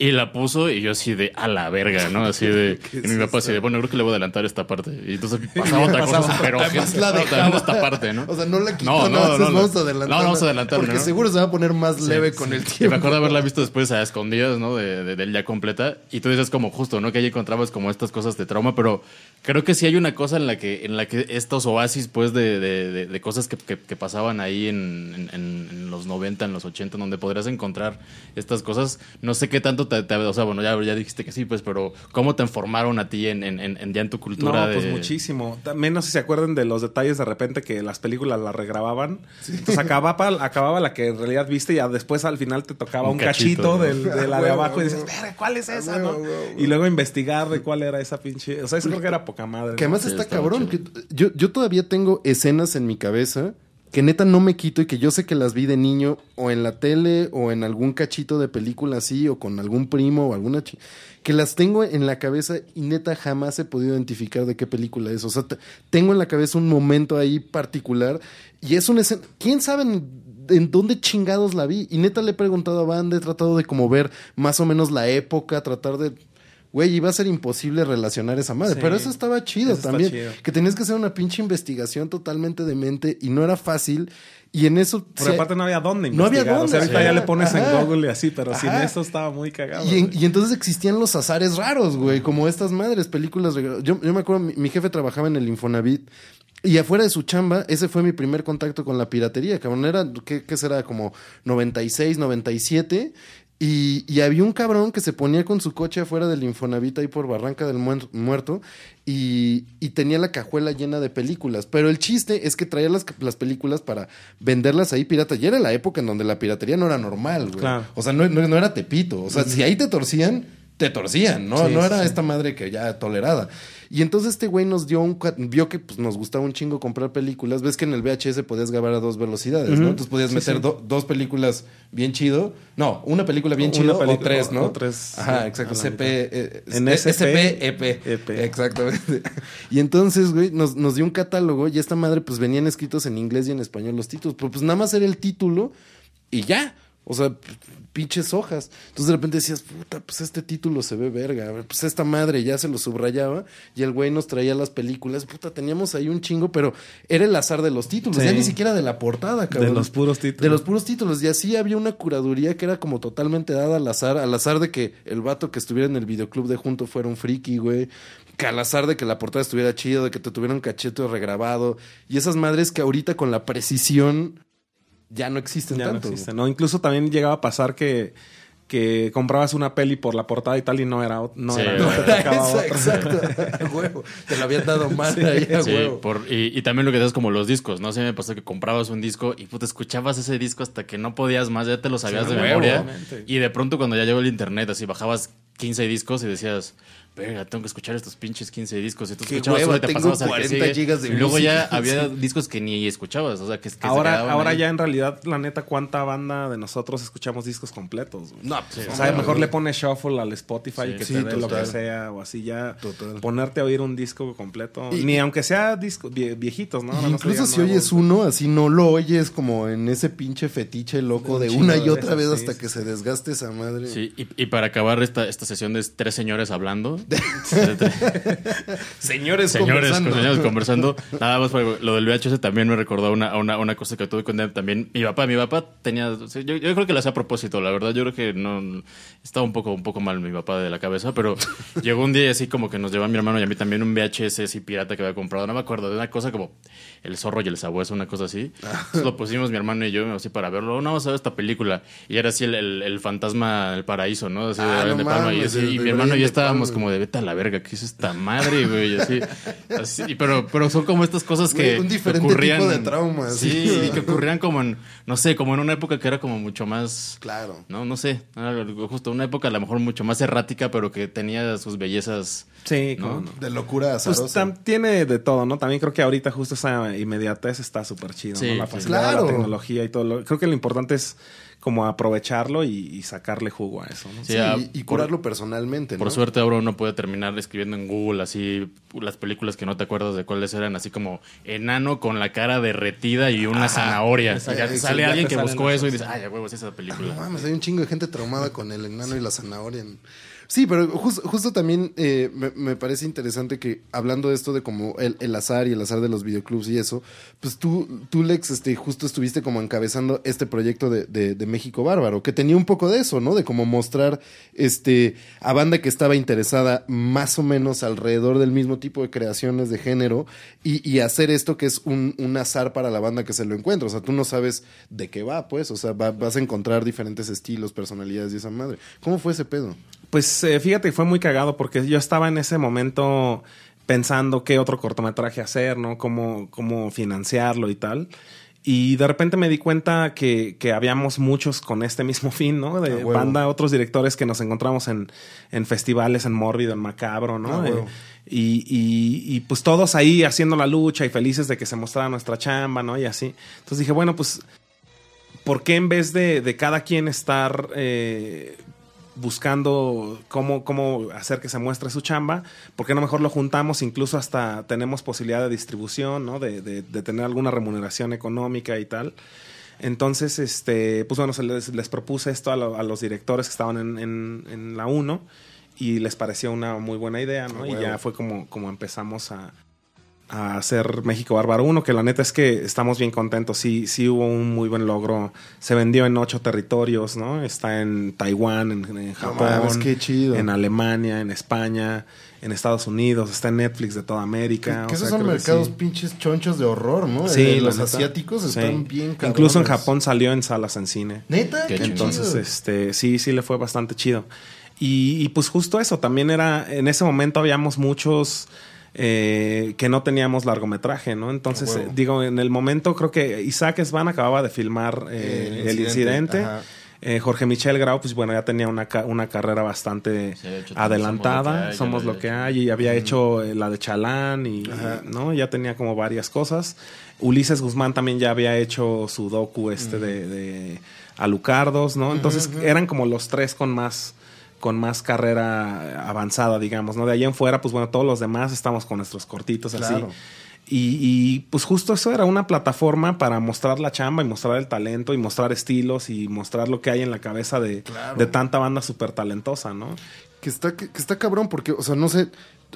Y la puso y yo así de a la verga, ¿no? Así de. Y mi papá así de, bueno, creo que le voy a adelantar esta parte. Y entonces pasaba otra cosa Pasaba. súper Además la dejaba. esta parte, ¿no? O sea, no la quitó, No, no, no, no, no. vamos a adelantar. No, vamos a adelantar, Porque ¿no? seguro se va a poner más leve Sí, con sí. el Y tiempo. me acuerdo haberla visto después a escondidas, ¿no? De, de, del ya completa. Y tú dices como justo, ¿no? Que ahí encontrabas como estas cosas de trauma, pero creo que sí hay una cosa en la que, en la que estos oasis, pues, de, de, de- de cosas que, que- que pasaban ahí en, en- en los 90, en los 80, donde podrías encontrar estas cosas. No sé qué tanto te, te- o sea, bueno, ya, ya dijiste que sí, pues, pero ¿cómo te informaron a ti en, en, en- en- ya en tu cultura? No, de... pues muchísimo. También no sé si se acuerdan de los detalles de repente que las películas las regrababan. Entonces acababa, acababa la que en realidad viste y ya después al final te tocaba Un un, cachito, cachito, ¿no? del- de la de abajo y dices, huevo. "Verga, ¿cuál es esa? huevo, no?" huevo, huevo. Y luego investigar de cuál era esa pinche. O sea, eso creo que era poca madre. Que además Sí, está cabrón. que yo, yo todavía tengo escenas en mi cabeza que neta no me quito y que yo sé que las vi de niño o en la tele o en algún cachito de película así o con algún primo o alguna chi- que las tengo en la cabeza y neta jamás he podido identificar de qué película es. O sea, te- tengo en la cabeza un momento ahí particular y es una escena. ¿Quién sabe en, dónde chingados la vi? Y neta le he preguntado a Banda, he tratado de como ver más o menos la época, tratar de Güey, iba a ser imposible relacionar esa madre. Sí. pero eso estaba chido Eso también. chido. Que tenías que hacer una pinche investigación totalmente demente y no era fácil. Y en eso. Sí- aparte no había dónde No había investigar. O sea, dónde, ahorita sí. ya le pones Ajá. en Google y así, pero sin Ajá. eso estaba muy cagado. y, en- y entonces existían los azares raros, güey, como estas madres, películas. Yo, yo me acuerdo, mi, mi jefe trabajaba en el Infonavit. Y afuera de su chamba, ese fue mi primer contacto con la piratería, cabrón. Era, ¿qué, qué será? Como 96, 97. Y, y había un cabrón que se ponía con su coche afuera del Infonavit ahí por Barranca del Muer- Muerto y, y tenía la cajuela llena de películas. Pero el chiste es que traía las, las películas para venderlas ahí piratas. Y era la época en donde la piratería no era normal, güey. Claro. O sea, no, no- no era tepito. O sea, si ahí te torcían, te torcían, ¿no? Sí, no era sí. esta madre que ya tolerada. Y entonces este güey nos dio un... Vio que pues, nos gustaba un chingo comprar películas. Ves que en el VHS podías grabar a dos velocidades, ¿no? Entonces podías meter sí. do- dos películas bien chido. No, una película bien chido o tres, ¿no? o tres, Ajá, exacto. CP... eh, En eh, SP, SP, EP. EP. Exactamente. Y entonces, güey, nos, nos dio un catálogo y esta madre pues venían escritos en inglés y en español los títulos. Pero pues nada más era el título y ya. O sea, pinches hojas. Entonces de repente decías, puta, pues este título se ve verga. Pues esta madre ya se lo subrayaba y el güey nos traía las películas. Puta, teníamos ahí un chingo, pero era el azar de los títulos. Sí. Ya ni siquiera de la portada, cabrón. De los puros títulos. De los puros títulos. Y así había una curaduría que era como totalmente dada al azar. Al azar de que el vato que estuviera en el videoclub de junto fuera un friki, güey. Que al azar de que la portada estuviera chido, de que te tuviera un cachete regrabado. Y esas madres que ahorita con la precisión ya no existen Ya no tanto. existe, ¿no? Incluso también llegaba a pasar que, que comprabas una peli por la portada y tal y no era, no Sí, era, no otra. Exacto. Huevo. Te lo habían dado mal ahí, a Sí, huevo. por- y, y también lo que das como los discos, ¿no? Se me pasó que comprabas un disco y puta, escuchabas ese disco hasta que no podías más, ya te lo sabías Sí, de memoria. Y de pronto cuando ya llegó el internet, así bajabas 15 discos y decías, verga, tengo que escuchar estos pinches 15 discos. Y tú Qué escuchabas hueva, uno y te tengo pasabas al que 40 sigue. gigas de Y luego ya había discos que ni escuchabas, o sea, que, que se Ahora, ahora ahí. ya en realidad, la neta, ¿cuánta banda de nosotros escuchamos discos completos? güey? No, pues, O sea, mejor le pones shuffle al Spotify y que Sí, te dé lo que sea o así ya. Total. Ponerte a oír un disco completo. Y- Ni aunque sea disco vie- viejitos, ¿no? Incluso si nuevos, oyes uno, así no lo oyes como en ese pinche fetiche loco de una y otra vez sí, hasta sí, que se desgaste esa madre. Sí, y, y para acabar esta, esta sesión de tres señores hablando, Señores, señores, conversando. señores conversando. Nada más, lo del VHS también me recordó a una, una, una cosa que tuve con él también. Mi papá, mi papá tenía. Yo, yo creo que lo hacía a propósito, la verdad. Yo creo que no. Estaba un poco, un poco mal mi papá de la cabeza, pero llegó un día y así como que nos llevó a mi hermano y a mí también un VHS así pirata que había comprado. No me acuerdo de una cosa como El zorro y el sabueso, una cosa así. Entonces lo pusimos mi hermano y yo así para verlo. No, vamos a ver esta película. Y era así el, el, el fantasma del paraíso, ¿no? Así de Ah, no de Palma. Y, así, de- y de mi hermano y yo estábamos Palma. como de vete a la verga, ¿qué es esta madre, güey? Y así, así, pero, pero son como estas cosas que. Güey, un diferente ocurrían, tipo de traumas. Sí, y que ocurrían como en, no sé, como en una época que era como mucho más. Claro. No, no sé. justo una época a lo mejor mucho más errática, pero que tenía sus bellezas. Sí, no. De locura Pues azarosa. tam- tiene de todo, ¿no? También creo que ahorita justo esa inmediatez está súper chido, Sí, ¿no? La sí. facilidad de la tecnología y todo. Lo, creo que lo importante es como aprovecharlo y, y sacarle jugo a eso, ¿no? Sí, Sí, ah, y, y por- curarlo personalmente, Por ¿no? suerte ahora uno puede terminar escribiendo en Google así las películas que no te acuerdas de cuáles eran, así como enano con la cara derretida y una zanahoria. Ya sale alguien que buscó eso y dice, ay, huevos, esa No película. mames, hay un chingo de gente traumada con el enano y la zanahoria. Sí, pero jus- justo también eh, me, parece interesante que hablando de esto de como el, azar y el azar de los videoclubs y eso, pues tú, tú Lex, este, justo estuviste como encabezando este proyecto de, de- de México Bárbaro, que tenía un poco de eso, ¿no? De como mostrar este, a banda que estaba interesada más o menos alrededor del mismo tipo de creaciones de género y, y hacer esto que es un, un azar para la banda que se lo encuentra. O sea, tú no sabes de qué va, pues. O sea, va- vas a encontrar diferentes estilos, personalidades y esa madre. ¿Cómo fue ese pedo? Pues eh, fíjate, fue muy cagado porque yo estaba en ese momento pensando qué otro cortometraje hacer, ¿no? Cómo, cómo financiarlo y tal. Y de repente me di cuenta que, que habíamos muchos con este mismo fin, ¿no? De huevo. banda, otros directores que nos encontramos en, en festivales, en Mórbido, en Macabro, ¿no? A huevo. Eh, y, y, y, pues todos ahí haciendo la lucha y felices de que se mostrara nuestra chamba, ¿no? Y así. Entonces dije, bueno, pues, ¿por qué en vez de, de cada quien estar eh, buscando cómo, cómo hacer que se muestre su chamba, ¿por qué no mejor lo juntamos? Incluso hasta tenemos posibilidad de distribución, ¿no? De, de- de tener alguna remuneración económica y tal. Entonces, este, pues bueno, se les, les propuse esto a, lo- a los directores que estaban en, en- en la 1 y les pareció una muy buena idea, ¿no? A Y ya fue como, como empezamos a, a hacer México Bárbaro 1, que la neta es que estamos bien contentos. Sí, sí hubo un muy buen logro. Se vendió en ocho territorios, ¿no? Está en Taiwán, en, en Japón, mames, qué chido. en Alemania, en España, en Estados Unidos, está en Netflix de toda América. Que o esos sea, son que mercados sí. pinches chonchos de horror, ¿no? Sí, Eh, los neta. asiáticos Sí. están bien cabrones. Incluso en Japón salió en salas en cine. ¿Neta? Qué. Entonces, chido. este, sí, sí le fue bastante chido. Y, y, pues justo eso, también era, en ese momento habíamos muchos eh, que no teníamos largometraje, ¿no? Entonces, eh, digo, en el momento creo que Isaac Svan acababa de filmar eh, El Incidente. Eh, Jorge Michel Grau, pues bueno, ya tenía una, ca- una carrera bastante Sí, de hecho, adelantada. Somos lo lo que hay. Y había hecho eh, la de Chalán y, Ajá. ¿no? Ya tenía como varias cosas. Ulises Guzmán también ya había hecho su docu este de, de Alucardos, ¿no? Entonces eran como los tres con más con más carrera avanzada, digamos, ¿no? De ahí en fuera, pues bueno, todos los demás estamos con nuestros cortitos así. Y, y, pues justo eso era una plataforma para mostrar la chamba y mostrar el talento y mostrar estilos y mostrar lo que hay en la cabeza de, Claro. de tanta banda súper talentosa, ¿no? Que está, que, que está cabrón porque, o sea, no sé,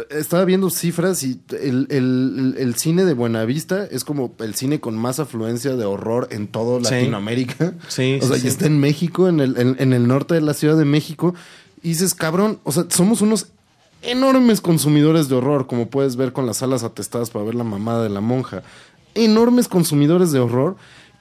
estaba viendo cifras y el, el- el cine de Buenavista es como el cine con más afluencia de horror en todo Sí. Latinoamérica. Sí, O sea, sí, y sí. está en México, en el, en, en el norte de la Ciudad de México. Dices, cabrón, o sea, somos unos enormes consumidores de horror, como puedes ver con las alas atestadas para ver la mamada de la monja. Enormes consumidores de horror.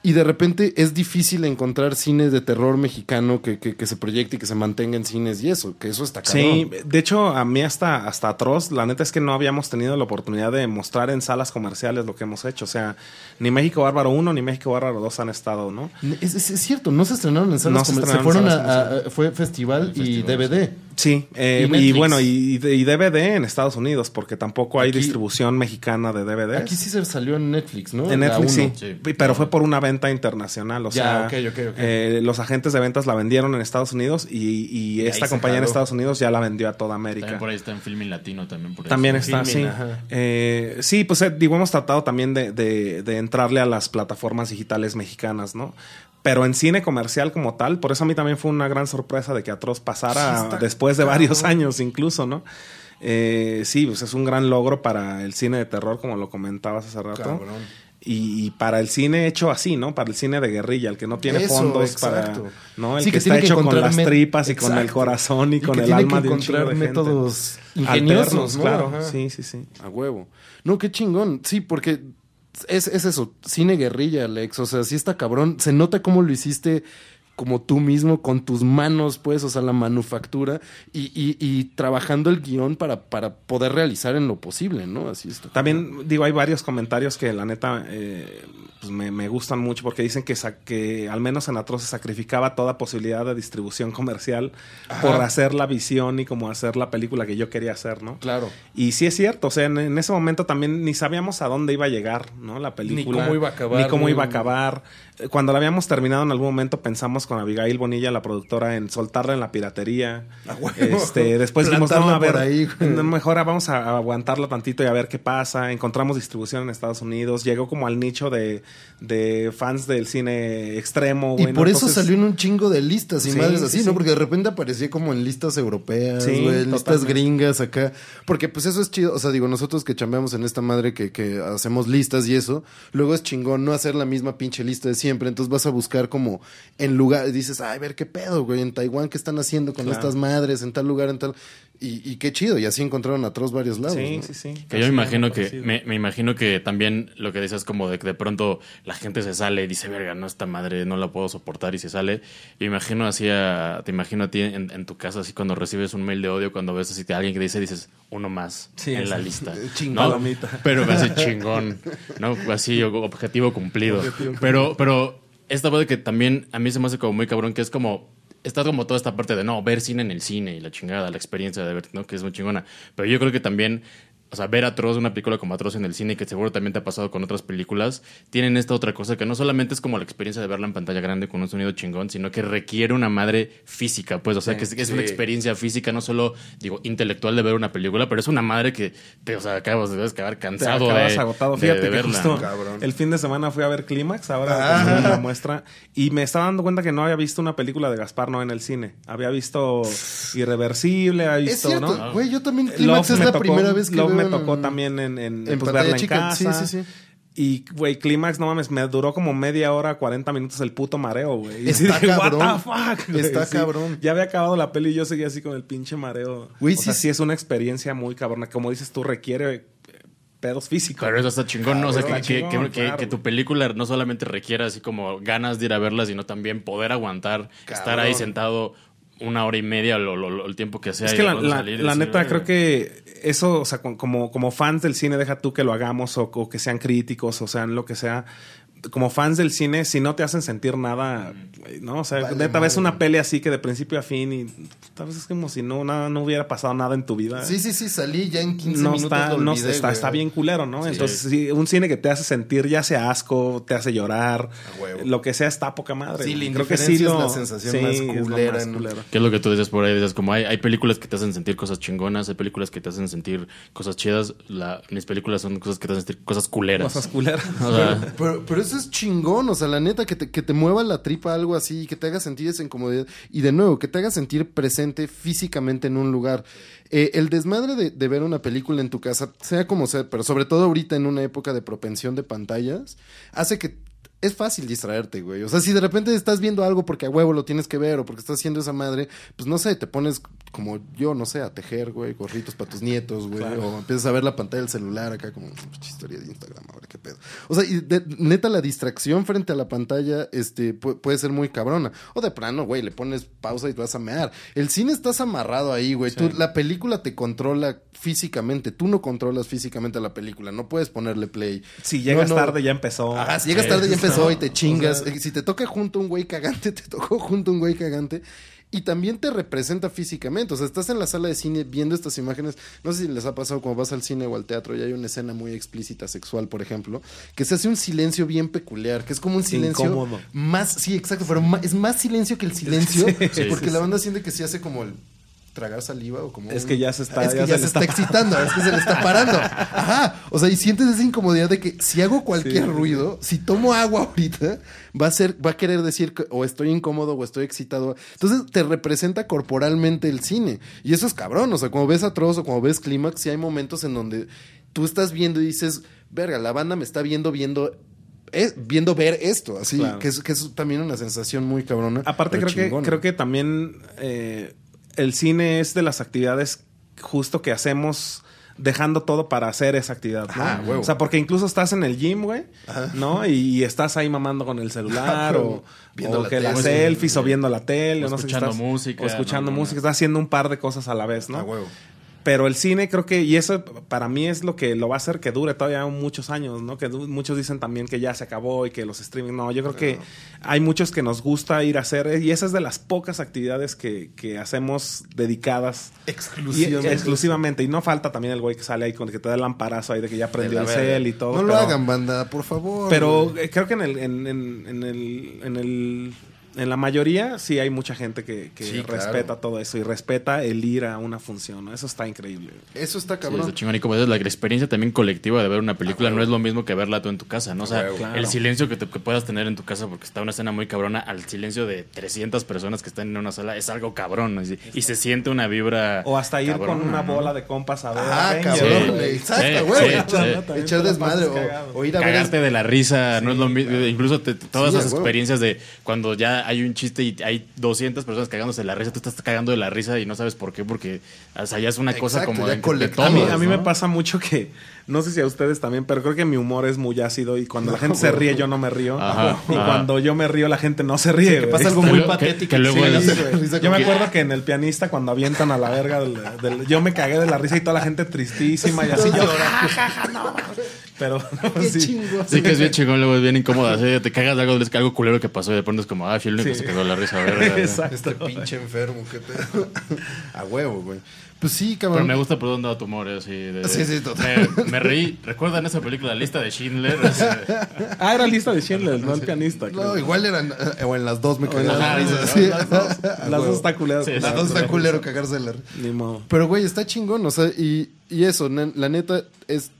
Y de repente es difícil encontrar cine de terror mexicano que, que, que se proyecte y que se mantenga en cines y eso, que eso está cabrón. Sí, de hecho, a mí hasta, hasta atroz, la neta es que no habíamos tenido la oportunidad de mostrar en salas comerciales lo que hemos hecho. O sea, ni México Bárbaro 1 ni México Bárbaro 2 han estado, ¿no? Es, es- es cierto, no se estrenaron en salas No se comer- se, en fueron a, a- fue festival y festival, DVD. Sí, eh, Y y, bueno, y, y DVD en Estados Unidos, porque tampoco hay Aquí- distribución mexicana de DVDs. Aquí sí se salió en Netflix, ¿no? En Netflix sí. Sí. pero fue por una venta internacional. O Ya, sea, ok, ok, ok. eh, los agentes de ventas la vendieron en Estados Unidos y, esta compañía en. Estados Unidos ya la vendió a toda América. También por ahí está en Filming Latino también. Por ahí También está. Filmin, sí. Eh, sí, pues eh, digo, hemos tratado también de, de- de entrarle a las plataformas digitales mexicanas, ¿no? Pero en cine comercial como tal, por eso a mí también fue una gran sorpresa de que Atroz pasara Sí, después de varios años incluso, ¿no? Eh, sí, pues es un gran logro para el cine de terror, como lo comentabas hace rato. Cabrón. Y, y para el cine hecho así, ¿no? Para el cine de guerrilla, el que no tiene Eso, fondos exacto. para, ¿no? El Sí, que, que está tiene que hecho con las tripas y con el corazón y, Y con el alma que de encontrar de métodos ingeniosos, Alternos, ¿no? claro. Ajá. Sí, sí, sí. A huevo. No, qué chingón. Sí, porque es, es eso, cine guerrilla, Alex. O sea, sí está cabrón. Se nota cómo lo hiciste como tú mismo, con tus manos, pues, o sea, la manufactura y, y- y trabajando el guion para, para poder realizar en lo posible, ¿no? Así está. También, digo, hay varios comentarios que la neta eh, pues me, me gustan mucho porque dicen que, que al menos en Atroz se sacrificaba toda posibilidad de distribución comercial por hacer la visión y como hacer la película que yo quería hacer, ¿no? Claro. Y sí es cierto, o sea, en, en ese momento también ni sabíamos a dónde iba a llegar, ¿no? La película. cómo iba a acabar, Ni cómo ni- iba a acabar. Cuando la habíamos terminado en algún momento pensamos con Abigail Bonilla, la productora, en soltarla en la piratería. Este, después vimos, no, a ver, ahí, no, mejor vamos a a aguantarla tantito y a ver qué pasa. Encontramos distribución en Estados Unidos. Llegó como al nicho de, de fans del cine extremo. Y por eso Entonces- salió en un chingo de listas y Sí, madres sí, así, sí. ¿no? Porque de repente aparecía como en listas europeas, Sí, güey, listas gringas acá. Porque pues eso es chido. O sea, digo, nosotros que chambeamos en esta madre que, que hacemos listas y eso, luego es chingón no hacer la misma pinche lista de siempre. Entonces vas a buscar como en lugar, dices, ay, a ver qué pedo, güey, en Taiwán, ¿qué están haciendo con Claro. estas madres? En tal lugar, en tal. Y, y qué chido. Y así encontraron a Troz varios lados. Sí, ¿no? sí, sí. Que yo me imagino que, me, me imagino que también lo que dices como de que de pronto la gente se sale y dice, verga, no, esta madre no la puedo soportar y se sale. Y me imagino así a- te imagino a ti en, en tu casa así cuando recibes un mail de odio, cuando ves así que alguien que dice, dices, uno más Sí, en la sí. lista. Chingón. ¿no? Pero así chingón, ¿no? Así objetivo cumplido. Pero, pero esta parte que también a mí se me hace como muy cabrón, que es como está como toda esta parte de no, ver cine en el cine y la chingada, la experiencia de ver, ¿no? Que es muy chingona. Pero yo creo que también, o sea, ver Atroz, una película como Atroz en el cine, que seguro también te ha pasado con otras películas, tienen esta otra cosa que no solamente es como la experiencia de verla en pantalla grande con un sonido chingón, sino que requiere una madre física, pues, o sea, que es, es una experiencia física, no solo, digo, intelectual de ver una película, pero es una madre que, te, o sea, acabas de acabar Te cansado acabas de, agotado. Fíjate de que verla, justo ¿no? Cabrón. el fin de semana fui a ver Clímax, ahora Ah. en la muestra, y me estaba dando cuenta que no había visto una película de Gaspar no en el cine. Había visto Irreversible, había Es visto, cierto, ¿no? güey, yo también Love Clímax es la tocó- primera vez que veo me tocó también en, en, en pues, verla en chica, sí, casa. sí, sí. Y, güey, Clímax, no mames, me duró como media hora, 40 minutos el puto mareo, güey. Está dije, cabrón. What the fuck, güey? Está Sí. cabrón. Ya había acabado la peli y yo seguía así con el pinche mareo. Güey, sí, sea, sí. es una experiencia muy cabrona. Como dices tú, requiere pedos físicos. Pero eso está chingón, ¿no? O sea, que, Está que- chingón, que- que- claro, que tu película no solamente requiera así como ganas de ir a verla, sino también poder aguantar, estar ahí sentado una hora y media, lo- lo- lo- el tiempo que sea. Es y que la, la- la neta, creo que eso, o sea, como, como fans del cine, deja tú que lo hagamos o, o que sean críticos o sean lo que sea. Como fans del cine, si no te hacen sentir nada, ¿no? O sea, Vale neta, ves una peli así que de principio a fin y tal vez es como si no, nada, no hubiera pasado nada en tu vida. Sí, sí, sí, salí ya en 15 no minutos. está, lo no está, está bien culero, ¿no? Sí. Entonces, sí, un cine que te hace sentir ya sea asco, te hace llorar, lo que sea, está poca madre. Sí, la Creo que sí es lo, la sensación sí, más es lo culera, más ¿no? culero. ¿Qué es lo que tú dices por ahí? Dices, como hay, hay películas que te hacen sentir cosas chingonas, hay películas que te hacen sentir cosas chidas. La, mis películas son cosas que te hacen sentir cosas culeras. Cosas culeras. O sea, Pero, pero eso es chingón, o sea, la neta, que te, que te mueva la tripa algo así, que te haga sentir esa incomodidad. Y de nuevo, que te haga sentir presente físicamente en un lugar. Eh, el desmadre de, de ver una película en tu casa, sea como sea, pero sobre todo ahorita en una época de propensión de pantallas, hace que es fácil distraerte, güey. O sea, si de repente estás viendo algo porque a huevo lo tienes que ver o porque estás haciendo esa madre, pues no sé, te pones como yo, no sé, a tejer, güey, gorritos para tus nietos, güey. O empiezas a ver la pantalla del celular acá como "Pinche historia de Instagram, ahora qué pedo. O sea, y de- neta la distracción frente a la pantalla este pu- puede ser muy cabrona. O de plano, güey, le pones pausa y te vas a mear. El cine estás amarrado ahí, güey. Tú- La película te controla físicamente. Tú no controlas físicamente a la película. No puedes ponerle play. Si llegas No, no. tarde, ya empezó. Ajá, si llegas Sí. tarde ya empezó y te chingas. O sea- Eh, si te toca junto un güey cagante, te tocó junto un güey cagante. Y también te representa físicamente. O sea, estás en la sala de cine viendo estas imágenes. No sé si les ha pasado cuando vas al cine o al teatro y hay una escena muy explícita sexual, por ejemplo, que se hace un silencio bien peculiar, que es como un silencio Incómodo. más, sí, exacto, pero es más silencio que el silencio, Sí, porque sí, la banda siente que se hace como el tragar saliva o como Es un- que ya se está- es que ya ya, se está, está excitando es que se le está parando ajá o sea y sientes esa incomodidad de que si hago cualquier Sí. ruido si tomo agua ahorita va a ser va a querer decir que o estoy incómodo o estoy excitado entonces te representa corporalmente el cine y eso es cabrón o sea cuando ves Atroz o cuando ves Clímax sí hay momentos en donde tú estás viendo y dices verga la banda me está viendo viendo es- viendo ver esto así Claro. que, es, que es también una sensación muy cabrona Aparte, creo que, creo que también eh, el cine es de las actividades justo que hacemos dejando todo para hacer esa actividad, ¿no? Ajá, huevo. O sea, porque incluso estás en el gym, güey, Ajá. ¿no? Y, estás ahí mamando con el celular Ajá, o, viendo o la que las tele. selfies o viendo la tele O sé escuchando estás- música, o escuchando no, no, música, estás haciendo un par de cosas a la vez, ¿no? A huevo. Pero el cine creo que, y eso para mí es lo que lo va a hacer que dure todavía muchos años, ¿no? Que muchos dicen también que ya se acabó y que los streaming, no, yo creo que hay muchos que nos gusta ir a hacer, y esa es de las pocas actividades que, que hacemos dedicadas y- exclusivamente exclusivamente. Y no falta también el güey que sale ahí con que te da el amparazo ahí de que ya prendió el cel y todo. No lo hagan, banda, por favor. Pero eh, creo que en el, en, en- en el, en el en la mayoría sí hay mucha gente que, que Sí, claro. respeta todo eso y respeta el ir a una función. ¿no? Eso está increíble. Eso está Sí, cabrón. está chingón. Y como dices, la experiencia también colectiva de ver una película no es lo mismo que verla tú en tu casa, ¿no? O sea. Claro. el silencio que, te- que puedas tener en tu casa porque está una escena muy cabrona al silencio de 300 personas que están en una sala es algo cabrón. ¿no? Y, y se siente una vibra. O hasta ir con una ¿no? bola de compas a ver. Ah, Avengers, cabrón. Exacto, güey. sí, echar, sí. echar desmadre. O, ir a ver. Cagarte de la risa, no es lo mismo. Incluso te- todas Sí, a esas huevo. experiencias de cuando ya hay un chiste y hay 200 personas cagándose de la risa, tú estás cagando de la risa y no sabes por qué, porque o sea, ya es una cosa Exacto, como ya de, de colectivo. A mí, todos, a mí me ¿no? pasa mucho que, no sé si a ustedes también, pero creo que mi humor es muy ácido y cuando la gente se ríe yo no me río. Ajá, y ajá. cuando yo me río la gente no se ríe. que güey. pasa algo Que muy que- patético. que luego Sí, risa Yo me como- acuerdo que en el pianista cuando avientan a la verga del, del- yo me cagué de la risa y toda la gente tristísima y así yo. Pero sí. chingo. Sí, que es bien chingón, luego es bien incómodo. así, te cagas de algo, es que algo culero que pasó y de pronto es como, ah, fui el único que se de la risa. a ver, Exacto. Este pinche enfermo, qué pedo. A huevo, güey. Pues sí, Pero cabrón. me gusta por dónde va tu humor, eh, así. de- Sí, sí, total. Me, me reí. ¿Recuerdan esa película, La lista de Schindler? Ah, era lista de Schindler, no el pianista. creo. No, igual eran. eh, O en las dos me cagué las la dos, risa. ¿no? sí. Las dos, las dos está culera. Sí, Las dos está culero cagarse la risa. Ni modo. Pero, güey, está chingón. O sea, y, y eso, la neta, es.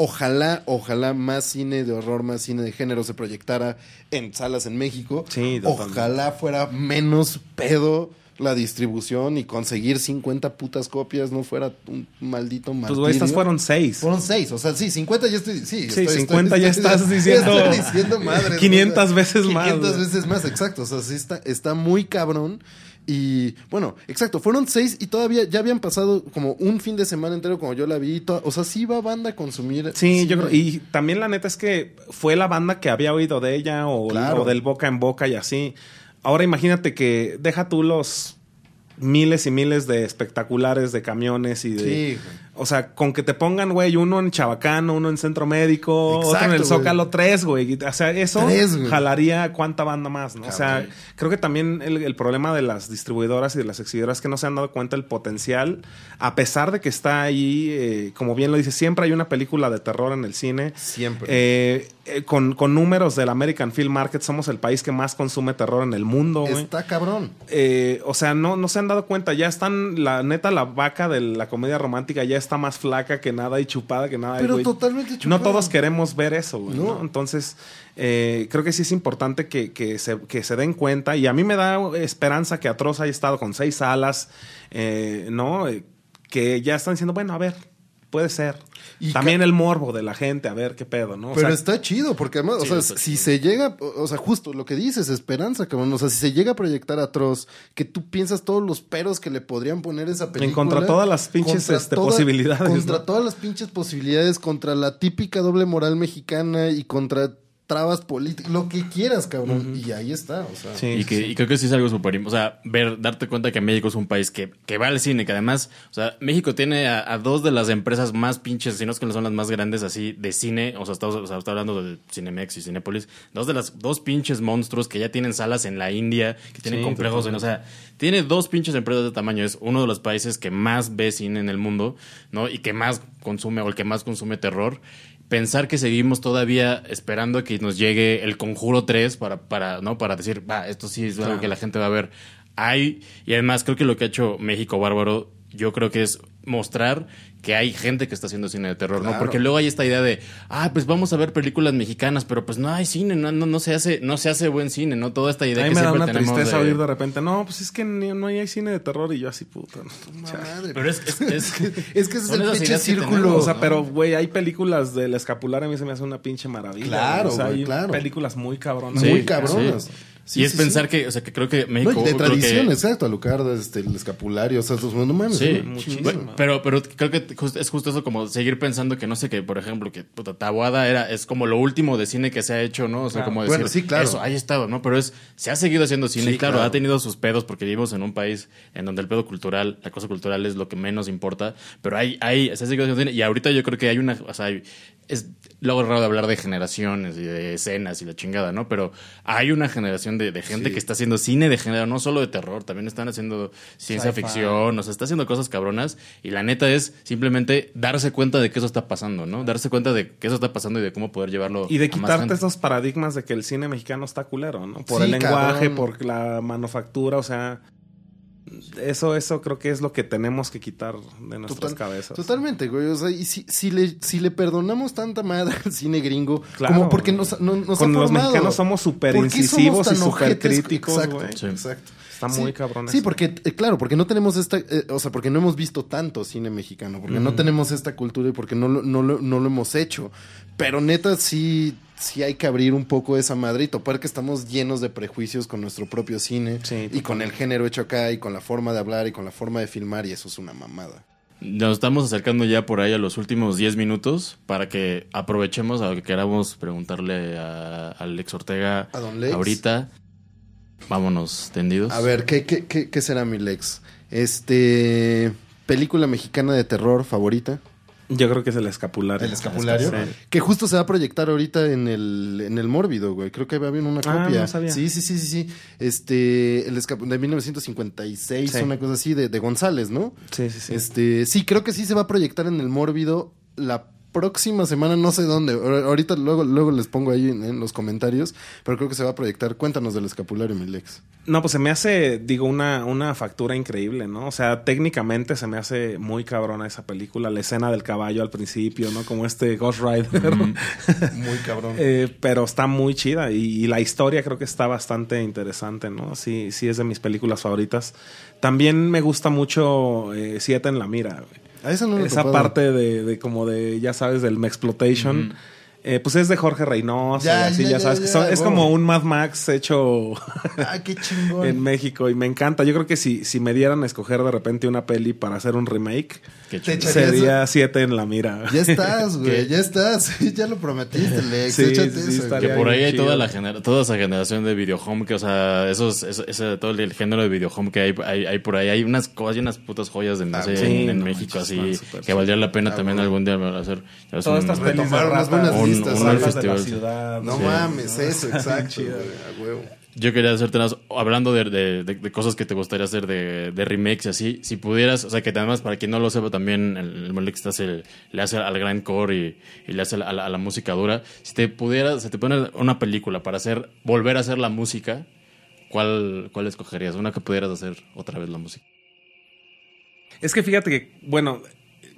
Ojalá, ojalá más cine de horror, más cine de género se proyectara en salas en México. Sí. Ojalá fuera menos pedo la distribución y conseguir 50 putas copias no fuera un maldito martirio. Pues, güey, estas fueron seis. Fueron seis, o sea, sí, 50 ya estoy. Sí, Sí, estoy- 50 estoy- ya estoy- estás diciendo estoy diciendo madres, 500 ¿no? veces más, 500 güey. veces más, exacto. O sea, sí está, está muy cabrón. Y bueno, exacto, fueron seis y todavía ya habían pasado como un fin de semana entero como yo la vi. o sea, sí va banda a consumir. Sí, yo creo. Y también la neta es que fue la banda que había oído de ella o, Claro. o del boca en boca y así. Ahora imagínate que deja tú los miles y miles de espectaculares de camiones y de... Sí. O sea, con que te pongan, güey, uno en Chabacano, uno en Centro Médico, otro en Exacto, el. Zócalo, tres, güey. O sea, eso Tres, jalaría cuánta banda más, ¿no? O sea, creo que también el, el problema de las distribuidoras y de las exhibidoras es que no se han dado cuenta del potencial, a pesar de que está ahí, eh, como bien lo dice, siempre hay una película de terror en el cine. Siempre. Eh, eh, con, con números del American Film Market, somos el país que más consume terror en el mundo, güey. Está cabrón. Eh, o sea, no, no se han dado cuenta. Ya están, la neta, la vaca de la comedia romántica ya está más flaca que nada y chupada que nada. Pero totalmente No chupada. todos queremos ver eso, güey. No. ¿no? Entonces, eh, creo que sí es importante que, que se, que se den cuenta. Y a mí me da esperanza que Atroz haya estado con seis salas, eh, ¿no? Eh, que ya están diciendo, bueno, a ver, puede ser. Y También el morbo de la gente, a ver qué pedo, ¿no? O Pero sea, está chido, porque además, Sí, o sea, si chido. se llega, o sea, justo lo que dices, esperanza, cabrón. O sea, si se llega a proyectar atroz, que tú piensas todos los peros que le podrían poner esa película. contra todas las pinches, este, posibilidades, Contra ¿no? todas las pinches posibilidades, contra la típica doble moral mexicana y contra trabas políticas, lo que quieras, cabrón. Y ahí está, o sea. sí, Y, que, sí. y creo que sí es algo súper. O sea, ver, darte cuenta que México es un país que, que va al cine, que además, o sea, México tiene a, a dos de las empresas más pinches, si no es que no son las más grandes así, de cine. O sea, estamos, o sea, estoy hablando de Cinemex y Cinépolis. Dos de las dos pinches monstruos que ya tienen salas en la India, que tienen Sí, complejos en, o sea, tiene dos pinches empresas de tamaño. Es uno de los países que más ve cine en el mundo, ¿no? Y que más consume, o el que más consume terror pensar que seguimos todavía esperando a que nos llegue el Conjuro 3 para, para, ¿no? para decir, va, esto sí es algo que la gente va a ver. Hay, y además creo que lo que ha hecho México Bárbaro, yo creo que es mostrar que hay gente que está haciendo cine de terror, ¿no? Claro. Porque luego hay esta idea de, ah, pues vamos a ver películas mexicanas, pero pues no hay cine, no, no, no se hace, no se hace buen cine, ¿no? Toda esta idea A mí que me da siempre una tenemos tristeza de- oír de repente, no, pues es que ni- no hay cine de terror y yo así, puta. no. Madre, Pero es, es, es, Es que ese es el pinche que círculo. tenemos, O sea, ¿no? pero, güey, hay películas del escapular, a mí se me hace una pinche maravilla. Claro, O sea, güey, hay claro. películas muy cabronas. Muy Sí, cabronas. sí. Sí, y es sí, pensar sí. que, o sea, que creo que No, México. y de creo que- tradición, exacto, Alucard, este, el escapulario, o sea, estos- no mames. Sí, ¿no? muchísimo. Bueno, pero, pero creo que es justo eso como seguir pensando que no sé que, por ejemplo, que puta, Taboada era, es como lo último de cine que se ha hecho, ¿no? O sea, Claro. como decir, Bueno, sí, claro. eso, ahí estado, ¿no? Pero es, se ha seguido haciendo cine Sí, y claro, claro. ha tenido sus pedos porque vivimos en un país en donde el pedo cultural, la cosa cultural es lo que menos importa, pero hay, hay, se ha seguido haciendo cine y ahorita yo creo que hay una, o sea, hay- es luego raro de hablar de generaciones y de escenas y la chingada, ¿no? Pero hay una generación de, de gente Sí. que está haciendo cine de género, no solo de terror, también están haciendo ciencia ficción, o sea, está haciendo cosas cabronas y la neta es simplemente darse cuenta de que eso está pasando, ¿no? Darse cuenta de que eso está pasando y de cómo poder llevarlo Y de a más quitarte gente. esos paradigmas de que el cine mexicano está culero, ¿no? Por Sí, el lenguaje, cabrón. por la manufactura, o sea, eso, eso creo que es lo que tenemos que quitar de nuestras Total- cabezas. Totalmente, güey. O sea, y si, si, le, si le perdonamos tanta madre al cine gringo, Claro. como porque nos, no- nos Con ha los formado. mexicanos somos súper ¿Por qué incisivos somos y súper críticos, Exacto, güey. Sí. exacto. Está Sí. muy cabrón Sí, eso. porque, eh, claro, porque no tenemos esta, eh, o sea, porque no hemos visto tanto cine mexicano, porque no tenemos esta cultura y porque no, lo- no, lo- no lo hemos hecho. Pero neta, sí, sí hay que abrir un poco esa madre y topar que estamos llenos de prejuicios con nuestro propio cine Sí, y con el género hecho acá y con la forma de hablar y con la forma de filmar y eso es una mamada. Nos estamos acercando ya por ahí a los últimos 10 minutos para que aprovechemos a lo que queramos preguntarle a Alex Ortega ¿A don Lex? ahorita. Vámonos tendidos. A ver, ¿qué, qué, qué, qué será mi Lex? Este. Película mexicana de terror favorita. Yo creo que es el escapulario. El escapulario. Sí. Que justo se va a proyectar ahorita en el, en el Mórbido, güey. Creo que va a haber una Ah, copia. no sabía. Sí, sí, sí, sí, sí. Este. El escap de 1956, Sí. una cosa así, de, de González, ¿no? Sí, sí, sí. Este. Sí, creo que sí se va a proyectar en el Mórbido la próxima semana, no sé dónde. Ahor- Ahorita luego, luego les pongo ahí en, en los comentarios. Pero creo que se va a proyectar. Cuéntanos del escapulario, mi Lex. No, pues se me hace, digo, una, una factura increíble, ¿no? O sea, técnicamente se me hace muy cabrona esa película. La escena del caballo al principio, ¿no? Como este Ghost Rider. Muy cabrón. Eh, pero está muy chida y, y la historia creo que está bastante interesante, ¿no? Sí, sí es de mis películas favoritas. También me gusta mucho eh, Siete en la mira, güey. A esa no lo he Esa topado. parte de, de como de, ya sabes, del Mexploitation. Eh, pues es de Jorge Reynoso, Ya, y así, ya, ya, ya, sabes. que son- es como un Mad Max hecho Ah, qué chingón. en México y me encanta. Yo creo que si, si me dieran a escoger de repente una peli para hacer un remake, sería Siete en la mira. Ya estás, güey, ya estás. ya lo prometiste, Lex. Sí, Échate sí, eso, Que por ahí hay toda, la genera- toda esa generación de videohome, que, o sea, esos, eso- ese, todo el género de videohome que hay, hay, hay por ahí. Hay unas cosas, hay unas putas joyas de no Ah, sé, sí, en, en no México, así, que valdría la pena Ah, también bueno. algún día hacer. Todas estas pelis de No Sí. mames, eso, exacto. A huevo. Yo quería hacerte unas- hablando de, de- de- de cosas que te gustaría hacer de, de remakes y así, si pudieras, o sea, que además para quien no lo sepa también, el, el Molex hace- le hace al gran core y, y le hace a la, a la música dura. Si te pudieras, si te pone una película para hacer, volver a hacer la música, ¿cuál, cuál escogerías? Una que pudieras hacer otra vez la música. Es que fíjate que, bueno,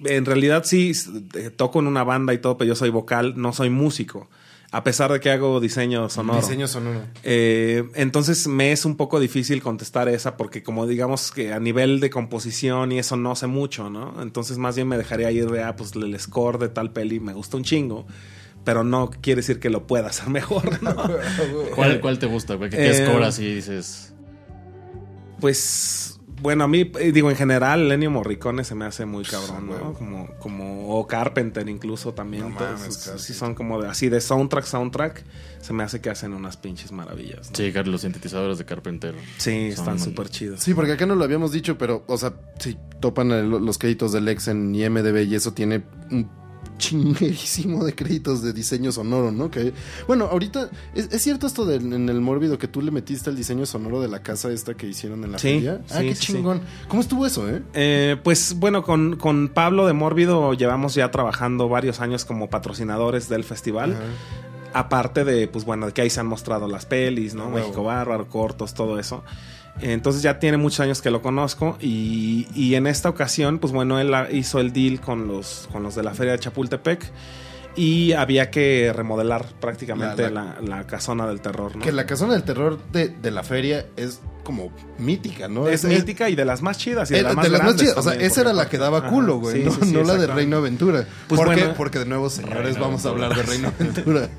en realidad sí eh, toco en una banda y todo, pero yo soy vocal, no soy músico. A pesar de que hago diseño sonoro. Diseño sonoro. Eh, entonces me es un poco difícil contestar esa porque como digamos que a nivel de composición y eso no sé mucho, ¿no? Entonces más bien me dejaría ir de, ah, pues el score de tal peli me gusta un chingo, pero no quiere decir que lo pueda hacer mejor, ¿no? ¿Cuál, cuál te gusta? ¿Qué, qué Eh, score así dices? Pues, bueno, a mí, eh, digo, en general, Lenio Morricone se me hace muy cabrón, ¿no? Como, como, o Carpenter incluso también. No todos, mames, sí son como de, así de soundtrack, soundtrack, se me hace que hacen unas pinches maravillas. ¿no? Sí, Carlos, los sintetizadores de Carpenter. Sí, Son- están súper chidos. Sí, porque acá no lo habíamos dicho, pero, o sea, si topan el- los créditos del Lex en IMDB y eso tiene un chinguerísimo de créditos de diseño sonoro, ¿no? Que, bueno, ahorita, ¿es, es cierto esto de, en el mórbido que tú le metiste el diseño sonoro de la casa esta que hicieron en la Sí, feria? Ah, sí, qué sí. chingón. ¿Cómo estuvo eso, eh? Eh, pues bueno, con, con Pablo de Mórbido llevamos ya trabajando varios años como patrocinadores del festival. Ajá. Aparte de, pues bueno, de que ahí se han mostrado las pelis, ¿no? México Bárbaro, cortos, todo eso. Entonces ya tiene muchos años que lo conozco y, y en esta ocasión, pues bueno, él hizo el deal con los, con los de la feria de Chapultepec y había que remodelar prácticamente La- la, la casona del terror, ¿no? Que la casona del terror de, de la feria es como mítica, ¿no? es, mítica y de las más chidas y de, Eh, las de más las más grandes chidas. O sea, esa era la que daba culo, güey. Sí, no sí, sí, no la de. Reino Aventura. Pues ¿Por qué? Porque de nuevo, señores, Reino vamos a hablar de Reino Aventura.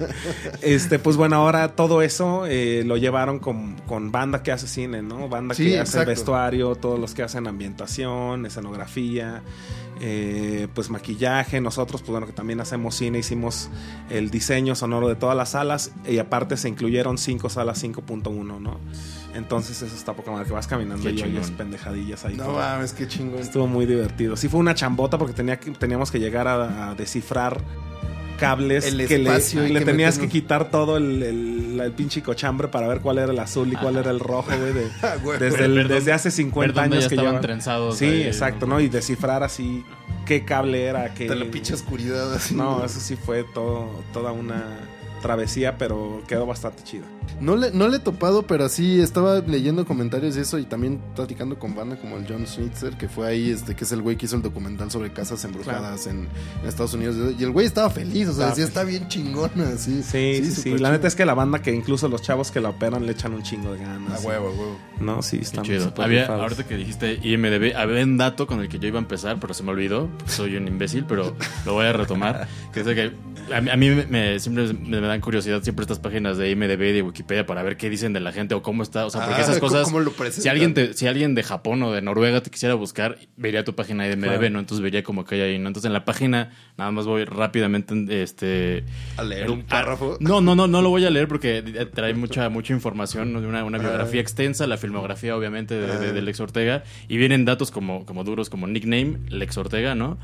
Este, pues bueno, ahora todo eso eh, lo llevaron con, con banda que hace cine, ¿no? Banda que hace exacto. vestuario, todos los que hacen ambientación, escenografía, eh, pues maquillaje. Nosotros, pues bueno, que también hacemos cine, hicimos el diseño sonoro de todas las salas y aparte se incluyeron cinco salas 5.1, ¿no? Entonces eso está poca madre, que vas caminando Qué y oyes chingón. pendejadillas ahí. No todo. mames, qué chingón. Estuvo muy divertido. Sí fue una chambota porque tenía que, teníamos que llegar a, a descifrar cables El que le, espacio y le que tenías meten- que quitar todo el, el, el pinche cochambre para ver cuál era el azul y cuál era el rojo, güey. de- Ah, desde, desde hace 50 ver dónde años ya que estaban llevan. trenzados Sí, ahí, exacto, ¿no? ¿no? Y descifrar así qué cable era, qué... De la pinche oscuridad así. No, eso sí fue todo, toda una travesía, pero quedó bastante chido. No le, no le he topado, pero sí estaba leyendo comentarios de eso y también platicando con banda como el John Switzer, que fue ahí, este, que es el güey que hizo el documental sobre casas embrujadas en, en Estados Unidos. Y el güey estaba feliz, o sea, decía, está bien chingona, así. Sí, sí, sí. súper La neta es que la banda que incluso los chavos que la operan le echan un chingo de ganas. A huevo, a huevo. No, sí, Qué están chido. Había, ahorita que dijiste IMDB, había un dato con el que yo iba a empezar, pero se me olvidó. Soy un imbécil, pero lo voy a retomar. Que es que a mí, a mí me, me- siempre me, me dan curiosidad siempre estas páginas de IMDB y de Wikipedia para ver qué dicen de la gente o cómo está. O sea, porque Ah, esas ¿cómo- cosas. cómo lo presentan? si alguien te- si alguien de Japón o de Noruega te quisiera buscar, vería tu página de Claro. ¿no? Entonces vería como que hay ahí, ¿no? Entonces en la página, nada más voy rápidamente, este. A leer el- un párrafo. ah, No, no, no, no lo voy a leer porque trae mucha, mucha información, una, una biografía extensa, la filmografía obviamente de, de- de Lex Ortega, y vienen datos como, como duros como nickname, Lex Ortega, ¿no?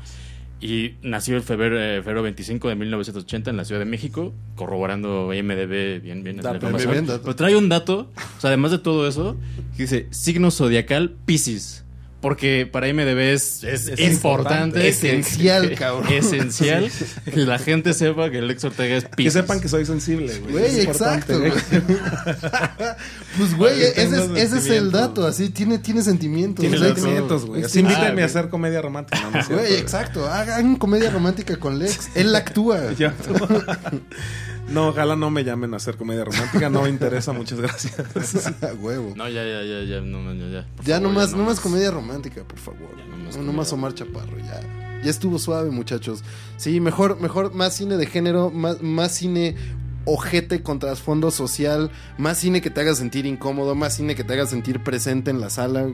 Y nació el febrero, eh, febrero 25 de 1980 en la Ciudad de México, corroborando IMDB bien, bien Dato. Bien, dato. Pero trae un dato, o sea, además de todo eso, que dice signo zodiacal Pisces. Porque para IMDB es, es, Es importante. Esencial, que- cabrón. Esencial que la gente sepa que Lex Ortega es Pisces. Que sepan que soy sensible, güey. Güey, exacto. güey. pues, güey, ese es, tengas ese es el dato, así, tiene, tiene sentimientos. Tiene o sea, sentimientos, güey. Así Ah, invítenme a hacer comedia romántica. No, no es cierto, Güey, exacto. Hagan comedia romántica con Lex. Él actúa. Ya. No, ojalá no me llamen a hacer comedia romántica. No me interesa, muchas gracias. Huevo. No, ya, ya, ya, ya, no, ya, ya. Por ya favor, no más, ya no más comedia romántica, por favor. Ya no más no, comedia más Omar Chaparro, ya. Ya estuvo suave, muchachos. Sí, mejor, mejor, más cine de género, más, más cine ojete con trasfondo social, más cine que te haga sentir incómodo, más cine que te haga sentir presente en la sala,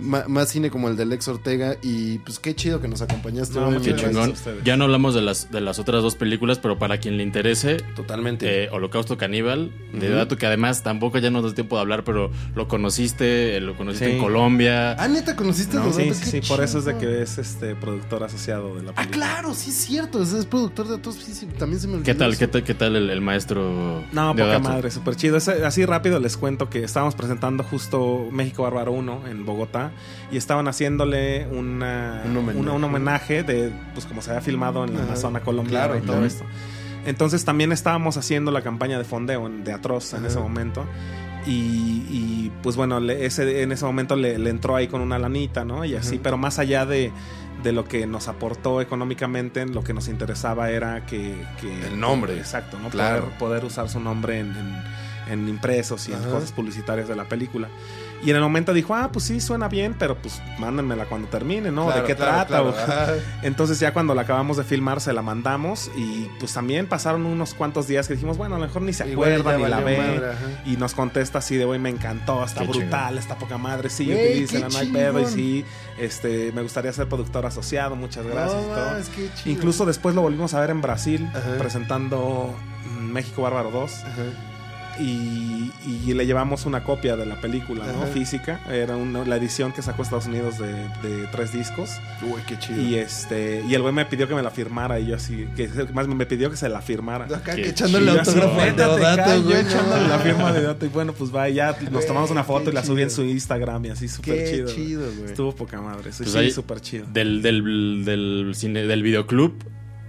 más cine como el de Lex Ortega y pues qué chido que nos acompañaste. No, hoy, Qué chingón. Ya no hablamos de las, de las otras dos películas, pero para quien le interese, Totalmente. eh, Holocausto Caníbal, de dato que además tampoco ya no da tiempo de hablar, pero lo conociste, eh, lo conociste Sí. en Colombia. ah, neta, ¿conociste a No, sí, por eso es de que es este productor asociado de la Ah, película. claro, sí es cierto, es, es productor de todos, sí, sí, también se me olvidó. ¿Qué tal, eso. qué tal, qué tal el, el maestro? No, de poca dato? madre, súper chido. Es- así rápido les cuento que estábamos presentando justo México Bárbaro 1 en Bogotá y estaban haciéndole una, Un homenaje. una- un homenaje de, pues como se había filmado en la zona colombiana Claro, y todo claro. esto. Entonces también estábamos haciendo la campaña de fondeo de Atroz en ese momento. Y, y, pues bueno, le- ese, en ese momento le, le entró ahí con una lanita, ¿no? Y así, Ajá. pero más allá de, de lo que nos aportó económicamente, lo que nos interesaba era que... que- El nombre. Exacto, ¿no? Claro. Poder, poder usar su nombre en, en- en impresos y en cosas publicitarias de la película. Y en el momento dijo, ah, pues sí, suena bien, pero pues mándenmela cuando termine, ¿no? Claro, ¿De qué claro, trata? claro. Entonces ya cuando la acabamos de filmar se la mandamos y pues también pasaron unos cuantos días que dijimos, bueno, a lo mejor ni se acuerda ni la ve. madre. Y nos contesta así de, güey, me encantó, está Qué brutal, chingón. está poca madre, sí, utilícela, qué no hay pedo. Y sí, este, me gustaría ser productor asociado, muchas gracias No, y todo. chido. Incluso después lo volvimos a ver en Brasil, Ajá. presentando mm, México Bárbaro 2. Ajá. Y, y le llevamos una copia de la película, ¿no? Física. Era una- la edición que sacó Estados Unidos de, de tres discos. Uy, qué chido. Y este y el güey me pidió que me la firmara y yo así, que más me pidió que se la firmara. Acá que echándole Y yo así, autógrafo al "Vétate, Deodato, acá", yo güey. echándole la firma de Deodato y bueno, pues va, ya nos tomamos una foto y la subí en su Instagram y así súper chido. chido, güey. Estuvo poca madre, sí, Pues sí, súper chido. Del, del, del cine, del videoclub.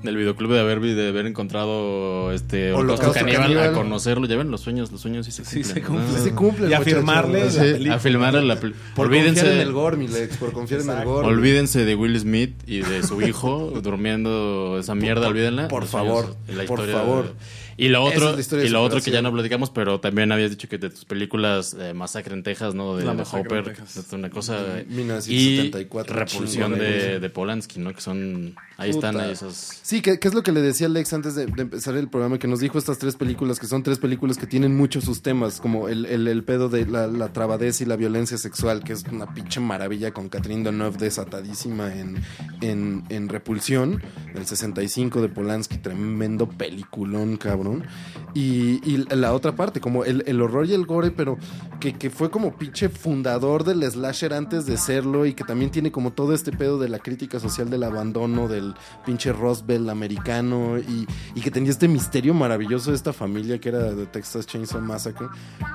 Del videoclub de haber, de haber encontrado este Holocausto Holocausto Caníbal, Caníbal. a conocerlo. Ya ven, los sueños, los sueños sí se Sí, cumplen. se cumplen. ¿no? Sí se cumple, Y a firmarle la Sí. película. A filmar a la pel- Por Olvídense, confiar en el gore, mi Lex, por confiar en el gore. olvídense de Will Smith y de su hijo durmiendo esa mierda, olvídenla. por favor, sueños la por favor. de- Y lo otro, es y lo otro que ya no platicamos, pero también habías dicho que de tus películas eh, Masacre en Texas, ¿no? De, La de Hopper, una cosa. eh, 1974, Y Repulsión de, de Polanski, ¿no? Que son. Ahí Puta. están ahí esas. Sí, que, que es lo que le decía Alex antes de, de empezar el programa, que nos dijo estas tres películas, que son tres películas que tienen muchos sus temas, como el, el, el pedo de la, la trabadez y la violencia sexual, que es una pinche maravilla con Catherine Deneuve desatadísima en, en, en Repulsión, del 65 de Polanski, tremendo peliculón, cabrón. Y, y la otra parte, como el, el horror y el gore, pero que, que fue como pinche fundador del slasher antes de serlo y que también tiene como todo este pedo de la crítica social del abandono, del pinche el americano y, y que tenía este misterio maravilloso de esta familia que era de Texas Chainsaw Massacre.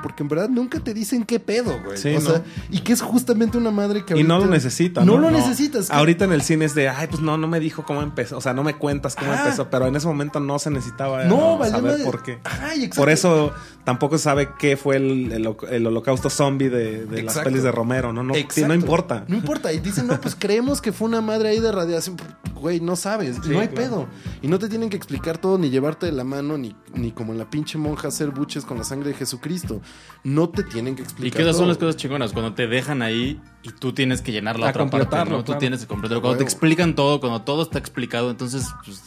Porque en verdad nunca te dicen qué pedo, güey. Sí, o ¿no? sea, y que es justamente una madre que Y no lo necesita. No, No, lo necesitas. Ahorita en el cine es de, ay, pues no, no me dijo cómo empezó. O sea, no me cuentas cómo empezó. Pero en ese momento no se necesitaba No, saber madre. por qué. Ay, exacto. Por eso tampoco se sabe qué fue el, el- el holocausto zombie de, de las pelis de Romero, ¿no? No, sí, no importa. No importa. Y dicen, no, pues creemos que fue una madre ahí de radiación. Güey, no sabes. Sí, no hay claro. pedo. Y no te tienen que explicar todo, ni llevarte de la mano, ni, ni como en la pinche monja hacer buches con la sangre de Jesucristo. No te tienen que Y explicar que esas son las cosas chingonas, cuando te dejan ahí y tú tienes que llenar la A otra parte, ¿no? Tú tienes que completarlo. Cuando te Huevo. explican todo, cuando todo está explicado, entonces, pues,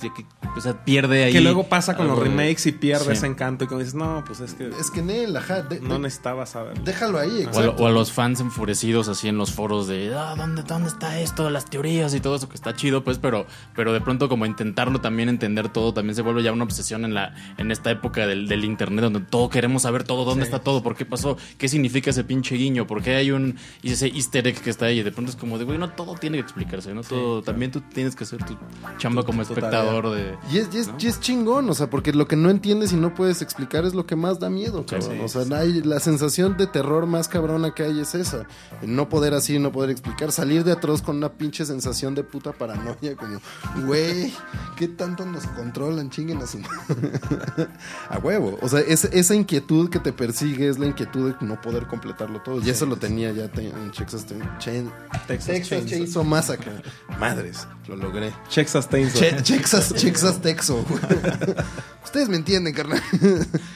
o sea, pierde ahí. Que luego pasa con los remakes y pierde Sí. ese encanto. Y como dices, no, pues es que Es que Nel, ajá. de- no de- necesitaba saber. déjalo ahí, O a, o a los fans enfurecidos así en los foros de ah, ¿dónde, ¿dónde está esto? Las teorías y todo eso que está chido, pues, pero, pero de pronto como intentarlo también entender todo, también se vuelve ya una obsesión en la, en esta época del, del internet donde todo queremos saber todo, dónde está todo, por qué pasó, qué significa ese pinche guiño, por qué hay un y ese easter que está ahí. Y de pronto es como de güey, no todo tiene que explicarse, ¿no? todo, también tú tienes que hacer tu chamba como tu espectador de. Y es, y es- ¿no? y es chingón, o sea, porque lo que no entiendes y no puedes explicar es lo que más da miedo, cabrón. sí, o sea, hay- la sensación de terror más cabrona que hay es esa. No poder así, no poder explicar. Salir de atroz con una pinche sensación de puta paranoia, como, güey, ¿qué tanto nos controlan? Chinguen a su madre". A huevo. O sea, es- esa inquietud que te persigue es la inquietud de no poder completarlo todo. Y eso lo tenía ya te- en Texas, Chain- Texas Texas Chainsaw. Massacre. Madres, lo logré. Texas Chainsaw. Che- Texas, Texas Texo. Ustedes me entienden, carnal.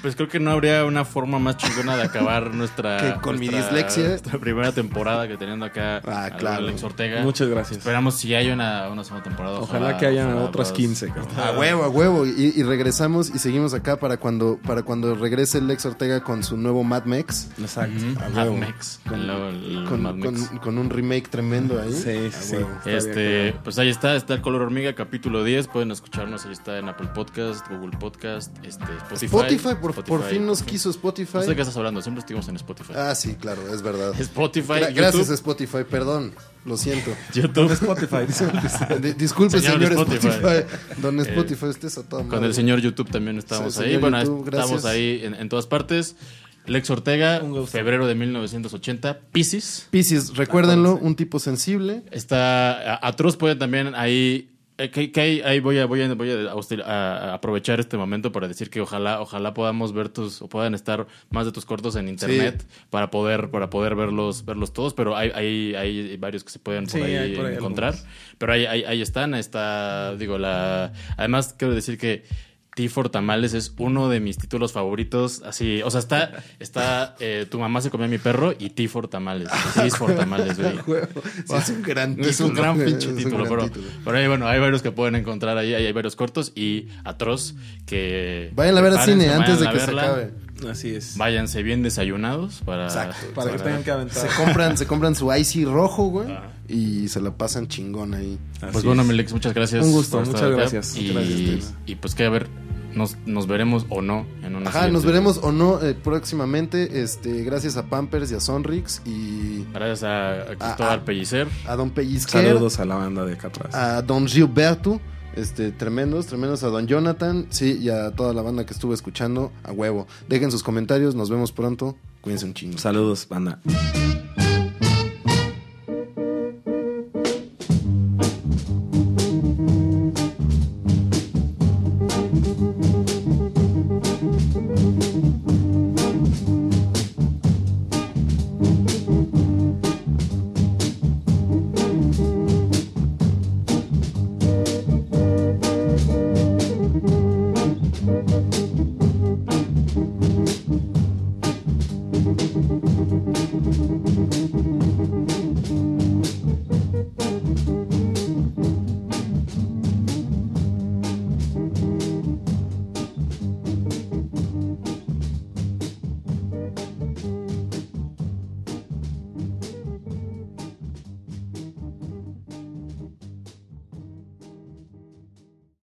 Pues creo que no habría una forma más chingona de acabar nuestra. Que con mi dislexia. Nuestra primera temporada que teniendo acá Ah, claro. Alex Ortega. Muchas gracias. Esperamos si hay una, una segunda temporada. Ojalá que hayan ojalá otras puedas- 15. cabrón. A huevo, a huevo. Y, y regresamos y seguimos acá para cuando, para cuando regrese Lex Ortega con su nuevo Mad Max. Exacto. A Mad. Max. El el Con, Mad Max. con- con un remake tremendo ahí. Sí, A sí. bien, Este, pues ahí está, está el Color Hormiga, capítulo 10. Pueden escucharnos, ahí está en Apple Podcast, Google Podcast, este, Spotify. Spotify, por, por fin nos quiso Spotify. No sé de qué estás hablando, siempre estuvimos en Spotify. Ah, sí, claro, es verdad. Spotify, Gra- YouTube, Gracias, Spotify, perdón. Lo siento. YouTube. Spotify. Di- Disculpe, Señor señor, Spotify. Spotify. Don Spotify, usted es a Con madre. el señor YouTube también estamos Sí, ahí. Bueno, YouTube, estamos ahí en, en todas partes. Lex Ortega, febrero de 1980. Pisces. Piscis, recuérdenlo, un tipo sensible. Está Atroz pueden también ahí eh, que, que ahí, ahí voy a voy a, voy a hostil- a- a aprovechar este momento para decir que ojalá ojalá podamos ver tus o puedan estar más de tus cortos en internet para poder para poder verlos verlos todos pero hay hay, hay varios que se pueden por Sí, ahí hay por ahí encontrar pero ahí, ahí ahí están está digo la además quiero decir que T4 Tamales es uno de mis títulos favoritos. Así, o sea, está, está eh, Tu mamá se comió a mi perro y T4 Tamales. T4 Tamales, güey. Huevo. Sí, es un gran título. Es un gran pinche título, pero, título. pero ahí, bueno, hay varios que pueden encontrar ahí, hay, hay varios cortos y Atroz que... Vayan a ver al cine antes de que se acabe. Así es. Váyanse bien desayunados para... Exacto. Para que tengan que aventar. Se compran, se compran su icy rojo, güey. Y se la pasan chingón ahí. Así Pues bueno, es. Melix, muchas gracias. Un gusto, muchas gracias. Y, Muchas gracias, y pues que a ver, nos, nos veremos o no en una Ajá, siguiente- nos veremos o no eh, próximamente. Este, gracias a Pampers y a Sonrix y Gracias a, a Cristóbal. Pellicer. a Don Pellizquer, Saludos a la banda de acá atrás. a Don Gilberto. Este, tremendos, tremendos a Don Jonathan, sí, y a toda la banda que estuvo escuchando, a huevo. Dejen sus comentarios, nos vemos pronto. Cuídense un chingo. Saludos, banda.